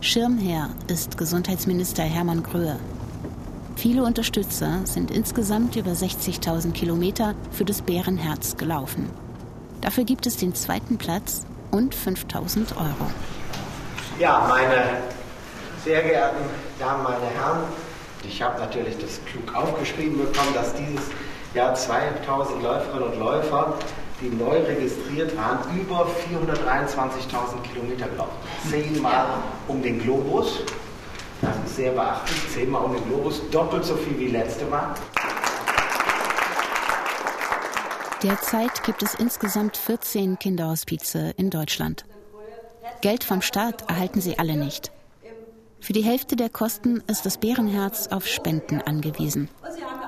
Schirmherr ist Gesundheitsminister Hermann Gröhe. Viele Unterstützer sind insgesamt über 60.000 Kilometer für das Bärenherz gelaufen. Dafür gibt es den zweiten Platz und 5.000 Euro. Ja, meine sehr geehrten Damen, meine Herren, ich habe natürlich das klug aufgeschrieben bekommen, dass dieses Jahr 2000 Läuferinnen und Läufer, die neu registriert waren, über 423.000 Kilometer gelaufen. Zehnmal um den Globus. Das ist sehr beachtlich. Zehnmal um den Globus, doppelt so viel wie letzte Mal. Derzeit gibt es insgesamt 14 Kinderhospize in Deutschland. Geld vom Staat erhalten sie alle nicht. Für die Hälfte der Kosten ist das Bärenherz auf Spenden angewiesen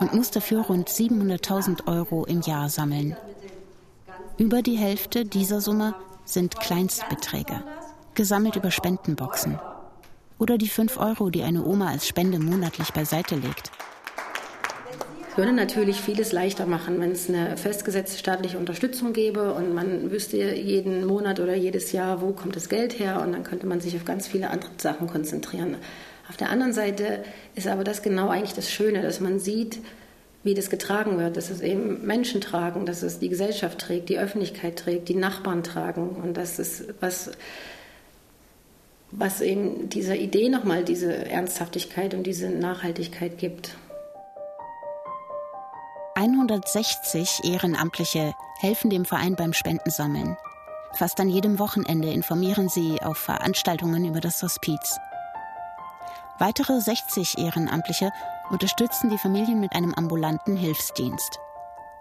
und muss dafür rund 700.000 Euro im Jahr sammeln. Über die Hälfte dieser Summe sind Kleinstbeträge, gesammelt über Spendenboxen. Oder die 5 Euro, die eine Oma als Spende monatlich beiseite legt. Es würde natürlich vieles leichter machen, wenn es eine festgesetzte staatliche Unterstützung gäbe und man wüsste jeden Monat oder jedes Jahr, wo kommt das Geld her und dann könnte man sich auf ganz viele andere Sachen konzentrieren. Auf der anderen Seite ist aber das genau eigentlich das Schöne, dass man sieht, wie das getragen wird, dass es eben Menschen tragen, dass es die Gesellschaft trägt, die Öffentlichkeit trägt, die Nachbarn tragen und das ist was, was eben dieser Idee nochmal diese Ernsthaftigkeit und diese Nachhaltigkeit gibt. 160 Ehrenamtliche helfen dem Verein beim Spendensammeln. Fast an jedem Wochenende informieren sie auf Veranstaltungen über das Hospiz. Weitere 60 Ehrenamtliche unterstützen die Familien mit einem ambulanten Hilfsdienst.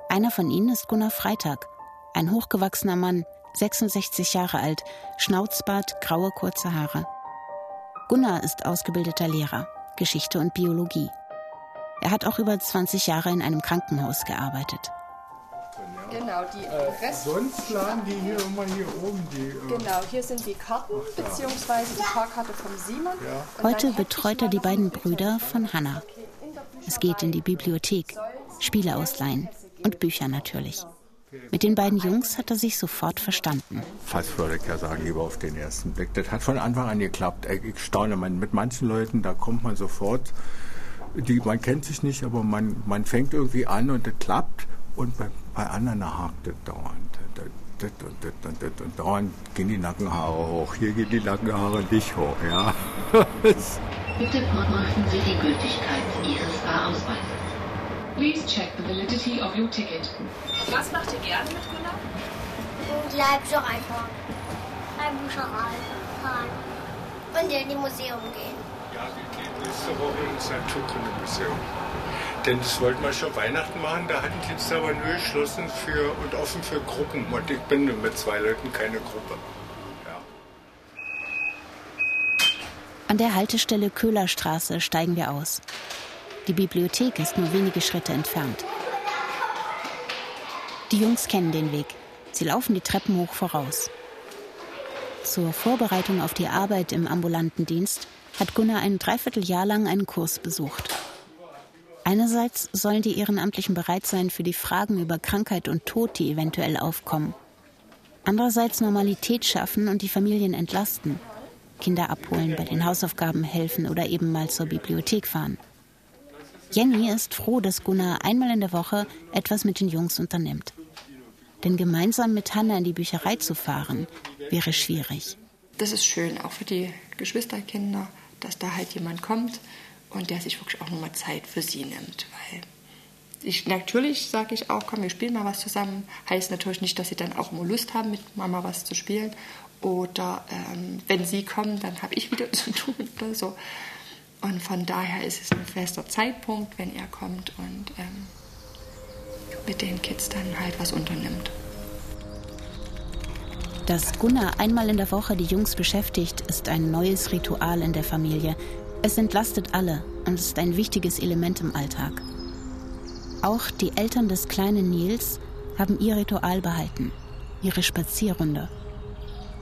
Einer von ihnen ist Gunnar Freitag, ein hochgewachsener Mann, 66 Jahre alt, Schnauzbart, graue kurze Haare. Gunnar ist ausgebildeter Lehrer, Geschichte und Biologie. Er hat auch über 20 Jahre in einem Krankenhaus gearbeitet. Genau, die äh, Rest Sonst lagen die hier immer hier oben. Die, äh Genau, hier sind die Karten, beziehungsweise die Fahrkarte vom Simon. Ja. Heute betreut er die beiden Brüder von Hannah. Es geht in die Bibliothek, Spiele ausleihen und Bücher natürlich. Mit den beiden Jungs hat er sich sofort verstanden. Fast würde ich ja sagen, lieber auf den ersten Blick. Das hat von Anfang an geklappt. Ich staune, mit manchen Leuten, da kommt man sofort die, man kennt sich nicht, aber man, man fängt irgendwie an und das klappt. Und bei, bei anderen hakt das dauernd. Das, das, und, das, und, das, und dauernd gehen die Nackenhaare hoch. Hier gehen die Nackenhaare nicht hoch, ja. Bitte prüfen Sie die Gültigkeit Ihres Fahrausweises. Please check the validity of your ticket. Was macht ihr gerne mit Gunnar? Leipzig einfach. Ein Bücherei fahren. Und in die Museum gehen. Ja, wir gehen nächste Woche ins Naturkundemuseum. Denn das wollten wir schon Weihnachten machen, da hatten die jetzt aber nur geschlossen für, und offen für Gruppen. Und ich bin mit zwei Leuten keine Gruppe. An der Haltestelle Köhlerstraße steigen wir aus. Die Bibliothek ist nur wenige Schritte entfernt. Die Jungs kennen den Weg. Sie laufen die Treppen hoch voraus. Zur Vorbereitung auf die Arbeit im ambulanten Dienst hat Gunnar ein Dreivierteljahr lang einen Kurs besucht. Einerseits sollen die Ehrenamtlichen bereit sein für die Fragen über Krankheit und Tod, die eventuell aufkommen. Andererseits Normalität schaffen und die Familien entlasten. Kinder abholen, bei den Hausaufgaben helfen oder eben mal zur Bibliothek fahren. Jenny ist froh, dass Gunnar einmal in der Woche etwas mit den Jungs unternimmt. Denn gemeinsam mit Hanna in die Bücherei zu fahren, wäre schwierig. Das ist schön, auch für die Geschwisterkinder, dass da halt jemand kommt und der sich wirklich auch nochmal Zeit für sie nimmt. Weil ich natürlich sage ich auch, komm, wir spielen mal was zusammen. Heißt natürlich nicht, dass sie dann auch immer Lust haben, mit Mama was zu spielen. Oder ähm, wenn sie kommen, dann habe ich wieder zu tun oder so. Und von daher ist es ein fester Zeitpunkt, wenn er kommt und ähm, mit den Kids dann halt was unternimmt. Dass Gunnar einmal in der Woche die Jungs beschäftigt, ist ein neues Ritual in der Familie. Es entlastet alle und ist ein wichtiges Element im Alltag. Auch die Eltern des kleinen Nils haben ihr Ritual behalten, ihre Spazierrunde.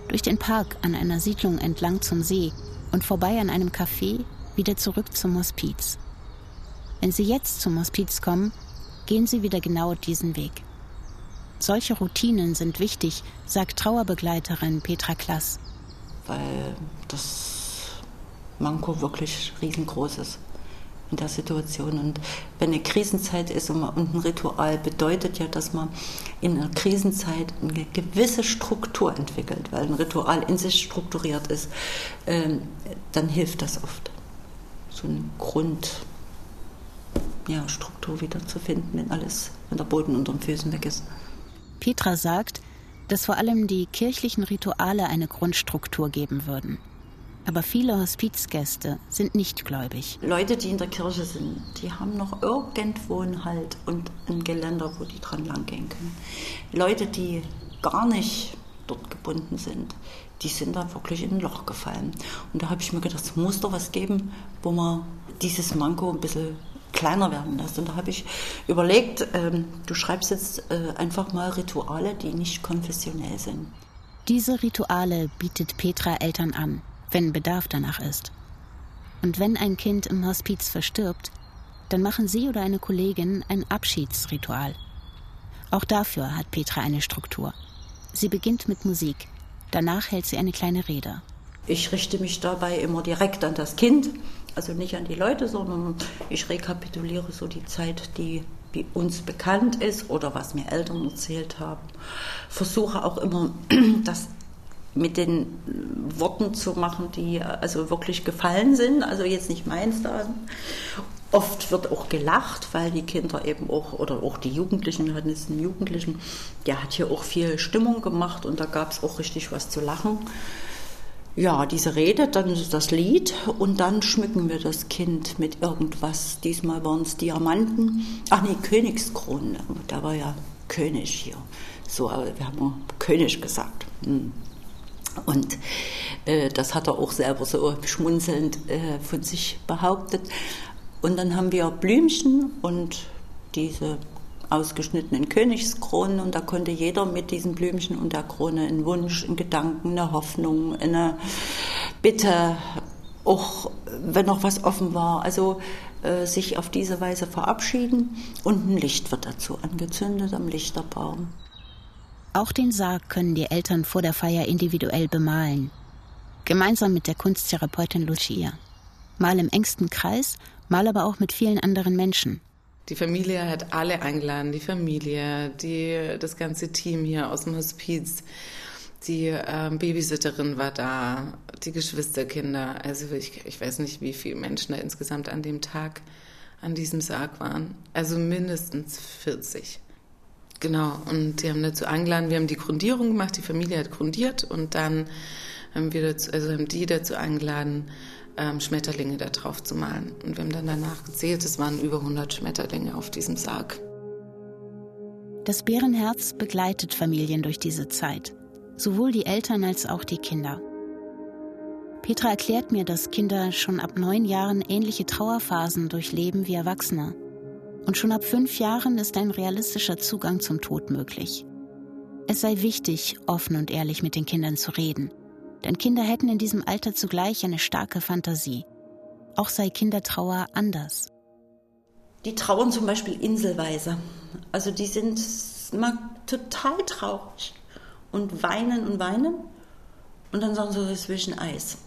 Durch den Park an einer Siedlung entlang zum See und vorbei an einem Café wieder zurück zum Hospiz. Wenn Sie jetzt zum Hospiz kommen, gehen Sie wieder genau diesen Weg. Solche Routinen sind wichtig, sagt Trauerbegleiterin Petra Klass. Weil das Manko wirklich riesengroß ist in der Situation. Und wenn eine Krisenzeit ist und ein Ritual bedeutet ja, dass man in einer Krisenzeit eine gewisse Struktur entwickelt, weil ein Ritual in sich strukturiert ist, ähm, dann hilft das oft. So eine Grundstruktur ja, wieder zu finden, wenn alles, wenn der Boden unter den Füßen weg ist. Petra sagt, dass vor allem die kirchlichen Rituale eine Grundstruktur geben würden. Aber viele Hospizgäste sind nicht gläubig. Leute, die in der Kirche sind, die haben noch irgendwo einen Halt und ein Geländer, wo die dran langgehen können. Leute, die gar nicht dort gebunden sind, die sind da wirklich in ein Loch gefallen. Und da habe ich mir gedacht, es muss doch was geben, wo man dieses Manko ein bisschen kleiner werden lässt. Und da habe ich überlegt, ähm, du schreibst jetzt äh, einfach mal Rituale, die nicht konfessionell sind. Diese Rituale bietet Petra Eltern an wenn Bedarf danach ist. Und wenn ein Kind im Hospiz verstirbt, dann machen Sie oder eine Kollegin ein Abschiedsritual. Auch dafür hat Petra eine Struktur. Sie beginnt mit Musik, danach hält sie eine kleine Rede. Ich richte mich dabei immer direkt an das Kind, also nicht an die Leute, sondern ich rekapituliere so die Zeit, die uns bekannt ist oder was mir Eltern erzählt haben. Versuche auch immer das mit den Worten zu machen, die also wirklich gefallen sind, also jetzt nicht meins da. Oft wird auch gelacht, weil die Kinder eben auch, oder auch die Jugendlichen, hatten jetzt einen Jugendlichen, der hat hier auch viel Stimmung gemacht und da gab es auch richtig was zu lachen. Ja, diese Rede, dann das Lied und dann schmücken wir das Kind mit irgendwas. Diesmal waren es Diamanten. Ach nee, Königskronen. Da war ja König hier. So, aber wir haben König gesagt. Hm. Und äh, das hat er auch selber so schmunzelnd äh, von sich behauptet. Und dann haben wir Blümchen und diese ausgeschnittenen Königskronen und da konnte jeder mit diesen Blümchen und der Krone einen Wunsch, einen Gedanken, eine Hoffnung, eine Bitte, auch wenn noch was offen war, also äh, sich auf diese Weise verabschieden und ein Licht wird dazu angezündet am Lichterbaum. Auch den Sarg können die Eltern vor der Feier individuell bemalen. Gemeinsam mit der Kunsttherapeutin Lucia. Mal im engsten Kreis, mal aber auch mit vielen anderen Menschen. Die Familie hat alle eingeladen, die Familie, die, das ganze Team hier aus dem Hospiz. Die ähm, Babysitterin war da, die Geschwisterkinder. Also ich, ich weiß nicht, wie viele Menschen da insgesamt an dem Tag an diesem Sarg waren. Also mindestens 40. Genau, und die haben dazu eingeladen, wir haben die Grundierung gemacht, die Familie hat grundiert und dann haben wir dazu, also haben die dazu eingeladen, ähm, Schmetterlinge da drauf zu malen. Und wir haben dann danach gezählt, es waren über 100 Schmetterlinge auf diesem Sarg. Das Bärenherz begleitet Familien durch diese Zeit, sowohl die Eltern als auch die Kinder. Petra erklärt mir, dass Kinder schon ab neun Jahren ähnliche Trauerphasen durchleben wie Erwachsene und schon ab fünf Jahren ist ein realistischer Zugang zum Tod möglich. Es sei wichtig, offen und ehrlich mit den Kindern zu reden, denn Kinder hätten in diesem Alter zugleich eine starke Fantasie. Auch sei Kindertrauer anders. Die trauern zum Beispiel inselweise. Also die sind mal total traurig und weinen und weinen und dann sagen sie, es ist zwischen Eis.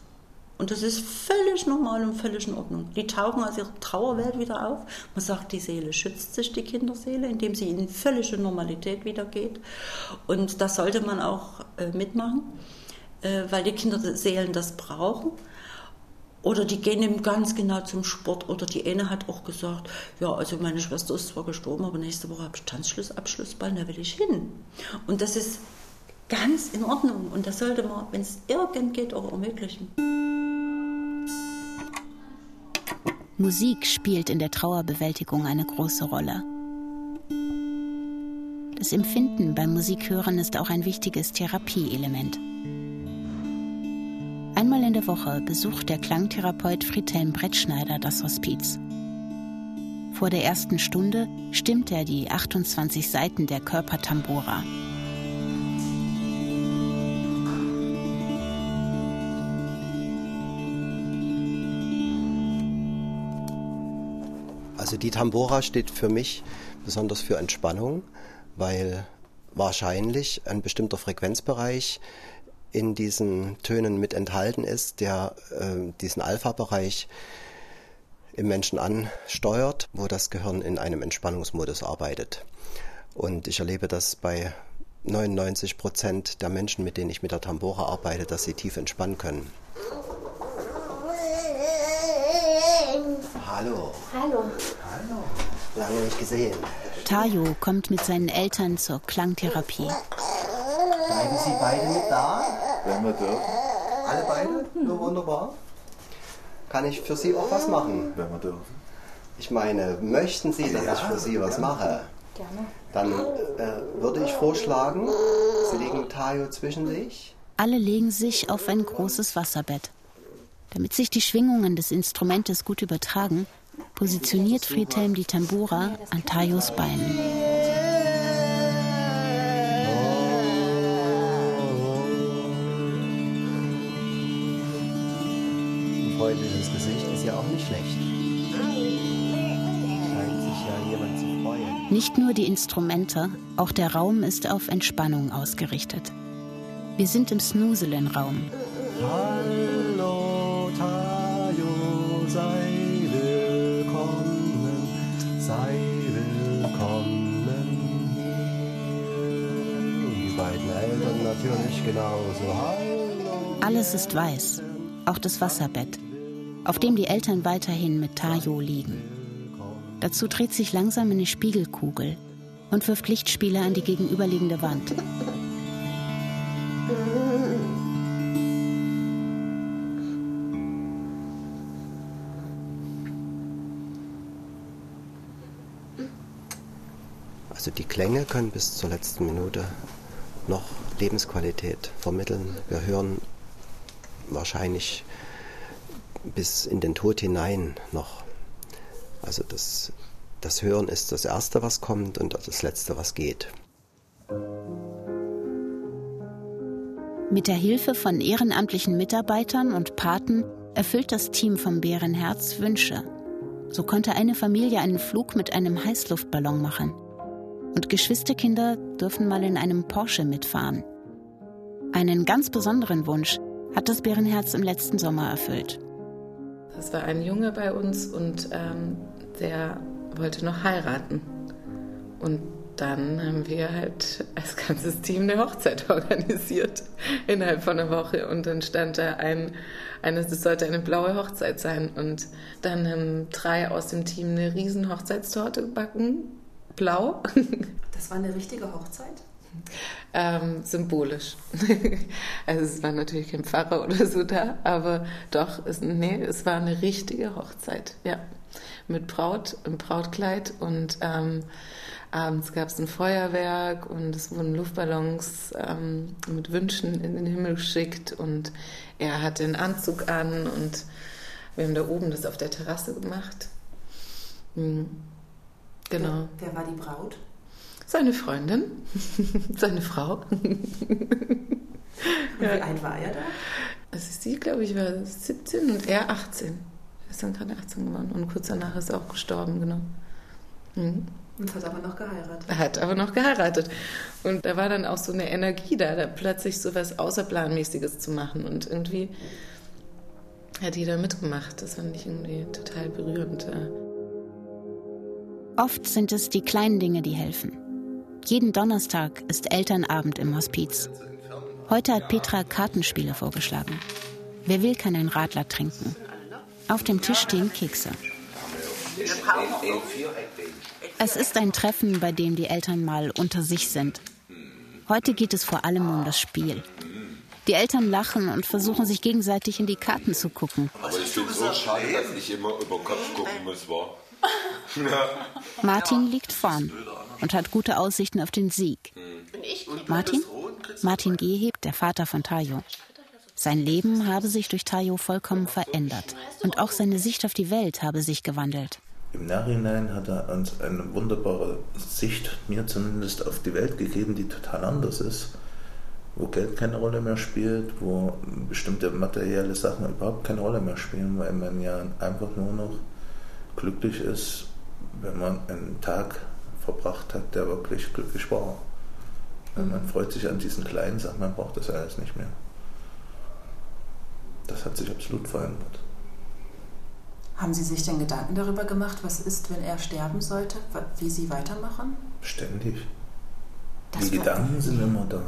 Und das ist völlig normal und völlig in Ordnung. Die tauchen aus ihrer Trauerwelt wieder auf. Man sagt, die Seele schützt sich, die Kinderseele, indem sie in völlige Normalität wieder geht. Und das sollte man auch äh, mitmachen, weil die Kinderseelen das brauchen. Oder die gehen eben ganz genau zum Sport. Oder die eine hat auch gesagt, ja, also meine Schwester ist zwar gestorben, aber nächste Woche habe ich Tanzschlussabschlussball, da will ich hin. Und das ist ganz in Ordnung. Und das sollte man, wenn es irgend geht, auch ermöglichen. Musik spielt in der Trauerbewältigung eine große Rolle. Das Empfinden beim Musikhören ist auch ein wichtiges Therapieelement. Einmal in der Woche besucht der Klangtherapeut Friedhelm Brettschneider das Hospiz. Vor der ersten Stunde stimmt er die 28 Seiten der Körpertambora. Also die Tambora steht für mich besonders für Entspannung, weil wahrscheinlich ein bestimmter Frequenzbereich in diesen Tönen mit enthalten ist, der äh, diesen Alpha-Bereich im Menschen ansteuert, wo das Gehirn in einem Entspannungsmodus arbeitet. Und ich erlebe das bei 99 Prozent der Menschen, mit denen ich mit der Tambora arbeite, dass sie tief entspannen können. Hallo. Hallo. Hallo. Lange nicht gesehen. Tayo kommt mit seinen Eltern zur Klangtherapie. Bleiben Sie beide mit da? Wenn wir dürfen. Alle beide? Nur wunderbar. Kann ich für Sie auch was machen? Wenn wir dürfen. Ich meine, möchten Sie, dass ich für Sie was mache? Gerne. Dann äh, würde ich vorschlagen, Sie legen Tayo zwischen sich. Alle legen sich auf ein großes Wasserbett. Damit sich die Schwingungen des Instrumentes gut übertragen, positioniert Friedhelm die Tambura an Tayos Beinen. Ein freundliches Gesicht ist ja auch nicht schlecht. Scheint sich ja jemand zu freuen. Nicht nur die Instrumente, auch der Raum ist auf Entspannung ausgerichtet. Wir sind im Snuselen-Raum. Hallo Tayo, sei willkommen, sei willkommen hier. Und die beiden Eltern natürlich genauso. Hallo. Alles ist weiß, auch das Wasserbett, auf dem die Eltern weiterhin mit Tayo liegen. Dazu dreht sich langsam eine Spiegelkugel und wirft Lichtspiele an die gegenüberliegende Wand. Also die Klänge können bis zur letzten Minute noch Lebensqualität vermitteln. Wir hören wahrscheinlich bis in den Tod hinein noch. Also das, das Hören ist das Erste, was kommt und das Letzte, was geht. Mit der Hilfe von ehrenamtlichen Mitarbeitern und Paten erfüllt das Team vom Bärenherz Wünsche. So konnte eine Familie einen Flug mit einem Heißluftballon machen. Und Geschwisterkinder dürfen mal in einem Porsche mitfahren. Einen ganz besonderen Wunsch hat das Bärenherz im letzten Sommer erfüllt. Es war ein Junge bei uns und ähm, der wollte noch heiraten. Und dann haben wir halt als ganzes Team eine Hochzeit organisiert innerhalb von einer Woche. Und dann stand da ein, eine, das sollte eine blaue Hochzeit sein. Und dann haben drei aus dem Team eine riesen Hochzeitstorte gebacken, blau. Das war eine richtige Hochzeit? Ähm, symbolisch. also es war natürlich kein Pfarrer oder so da, aber doch, es, nee, es war eine richtige Hochzeit, ja. Mit Braut im Brautkleid und ähm, abends gab es ein Feuerwerk und es wurden Luftballons ähm, mit Wünschen in den Himmel geschickt und er hatte einen Anzug an und wir haben da oben das auf der Terrasse gemacht. Mhm. Genau. Wer, wer war die Braut? Seine Freundin, seine Frau. Und wie alt war er da? Also sie, glaube ich, war 17 und er 18. Er ist dann gerade 18 geworden und kurz danach ist er auch gestorben, genau. Mhm. Und hat aber noch geheiratet. Er hat aber noch geheiratet. Und da war dann auch so eine Energie da, da plötzlich so was Außerplanmäßiges zu machen. Und irgendwie hat jeder mitgemacht. Das fand ich irgendwie total berührend. Oft sind es die kleinen Dinge, die helfen. Jeden Donnerstag ist Elternabend im Hospiz. Heute hat Petra Kartenspiele vorgeschlagen. Wer will, kann ein Radler trinken. Auf dem Tisch stehen Kekse. Es ist ein Treffen, bei dem die Eltern mal unter sich sind. Heute geht es vor allem um das Spiel. Die Eltern lachen und versuchen sich gegenseitig in die Karten zu gucken. Aber ich finde es so schade, dass ich immer über Kopf gucken muss, war. Martin liegt vorn und hat gute Aussichten auf den Sieg. Martin? Martin Gehebt, der Vater von Tayo. Sein Leben habe sich durch Tayo vollkommen verändert. Und auch seine Sicht auf die Welt habe sich gewandelt. Im Nachhinein hat er uns eine wunderbare Sicht, mir zumindest, auf die Welt gegeben, die total anders ist. Wo Geld keine Rolle mehr spielt, wo bestimmte materielle Sachen überhaupt keine Rolle mehr spielen, weil man ja einfach nur noch glücklich ist, wenn man einen Tag verbracht hat, der wirklich glücklich war. Man freut sich an diesen kleinen Sachen, man braucht das alles nicht mehr. Das hat sich absolut verändert. Haben Sie sich denn Gedanken darüber gemacht, was ist, wenn er sterben sollte, wie Sie weitermachen? Ständig. Das die Gedanken sind immer da.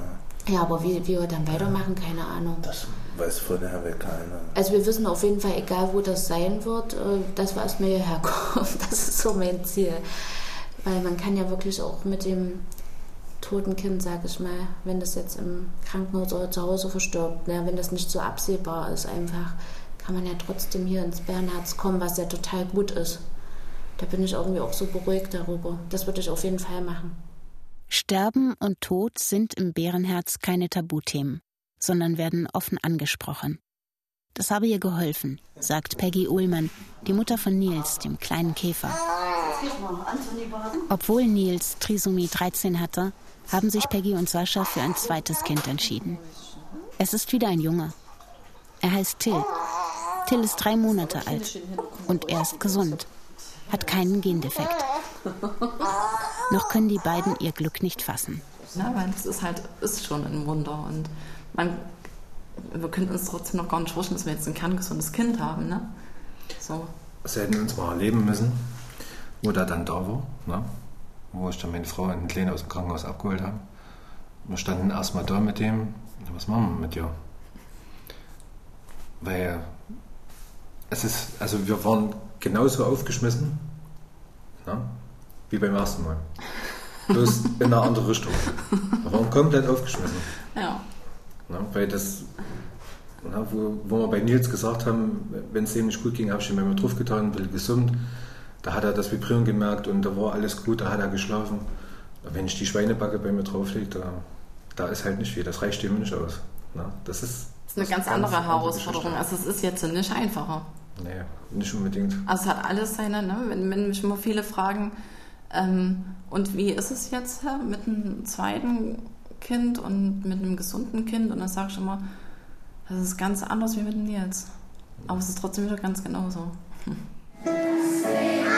Ja, aber wie, wie wir dann weitermachen, keine Ahnung. Das weiß vorher weg keiner. Also wir wissen auf jeden Fall, egal wo das sein wird, äh, dass wir erstmal hierher kommen. Das ist so mein Ziel. Weil man kann ja wirklich auch mit dem toten Kind, sag ich mal, wenn das jetzt im Krankenhaus oder zu Hause verstirbt, ne, wenn das nicht so absehbar ist, einfach, kann man ja trotzdem hier ins Bernhards kommen, was ja total gut ist. Da bin ich irgendwie auch so beruhigt darüber. Das würde ich auf jeden Fall machen. Sterben und Tod sind im Bärenherz keine Tabuthemen, sondern werden offen angesprochen. Das habe ihr geholfen, sagt Peggy Uhlmann, die Mutter von Nils, dem kleinen Käfer. Obwohl Nils Trisomie 13 hatte, haben sich Peggy und Sascha für ein zweites Kind entschieden. Es ist wieder ein Junge. Er heißt Till. Till ist drei Monate alt und er ist gesund, hat keinen Gendefekt. Noch können die beiden ihr Glück nicht fassen. Ja, weil es ist halt ist schon ein Wunder und man, wir können uns trotzdem noch gar nicht vorstellen, dass wir jetzt ein kerngesundes Kind haben, ne? So. Das hätten wir uns mal erleben müssen, wo der dann da war, ne? wo ich dann meine Frau und den Kleinen aus dem Krankenhaus abgeholt habe. Wir standen erstmal da mit dem, was machen wir mit dir? Weil es ist, also wir waren genauso aufgeschmissen, ne? Wie beim ersten Mal. Bloß in eine andere Richtung. Waren komplett aufgeschmissen. Ja. Ne? Weil das, na, wo, wo wir bei Nils gesagt haben, wenn es dem nicht gut ging, habe ich ihm immer drauf getan, ein bisschen gesummt. Da hat er das Vibrieren gemerkt und da war alles gut, da hat er geschlafen. Wenn ich die Schweinebacke bei mir drauflege, da, da ist halt nicht viel, das reicht dem nicht aus. Ne? Das ist, Das ist eine ganz andere Herausforderung. Also es ist jetzt nicht einfacher. nee, nicht unbedingt. Also es hat alles seine, ne? wenn, wenn mich immer viele fragen, ähm, und wie ist es jetzt mit einem zweiten Kind und mit einem gesunden Kind? Und dann sage ich immer, das ist ganz anders wie mit dem Nils. Aber es ist trotzdem wieder ganz genauso.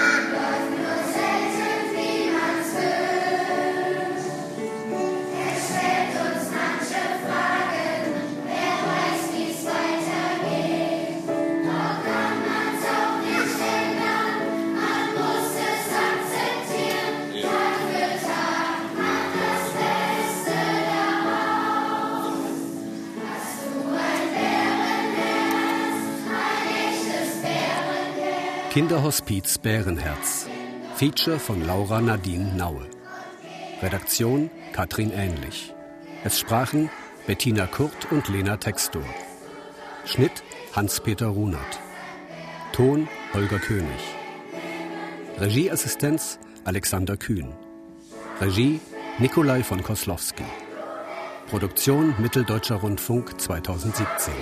Kinderhospiz Bärenherz. Feature von Laura Nadine Naue. Redaktion Katrin Ähnlich. Es sprachen Bettina Kurt und Lena Textor. Schnitt Hans-Peter Runert. Ton Holger König. Regieassistenz Alexander Kühn. Regie Nikolai von Koslowski. Produktion Mitteldeutscher Rundfunk 2017.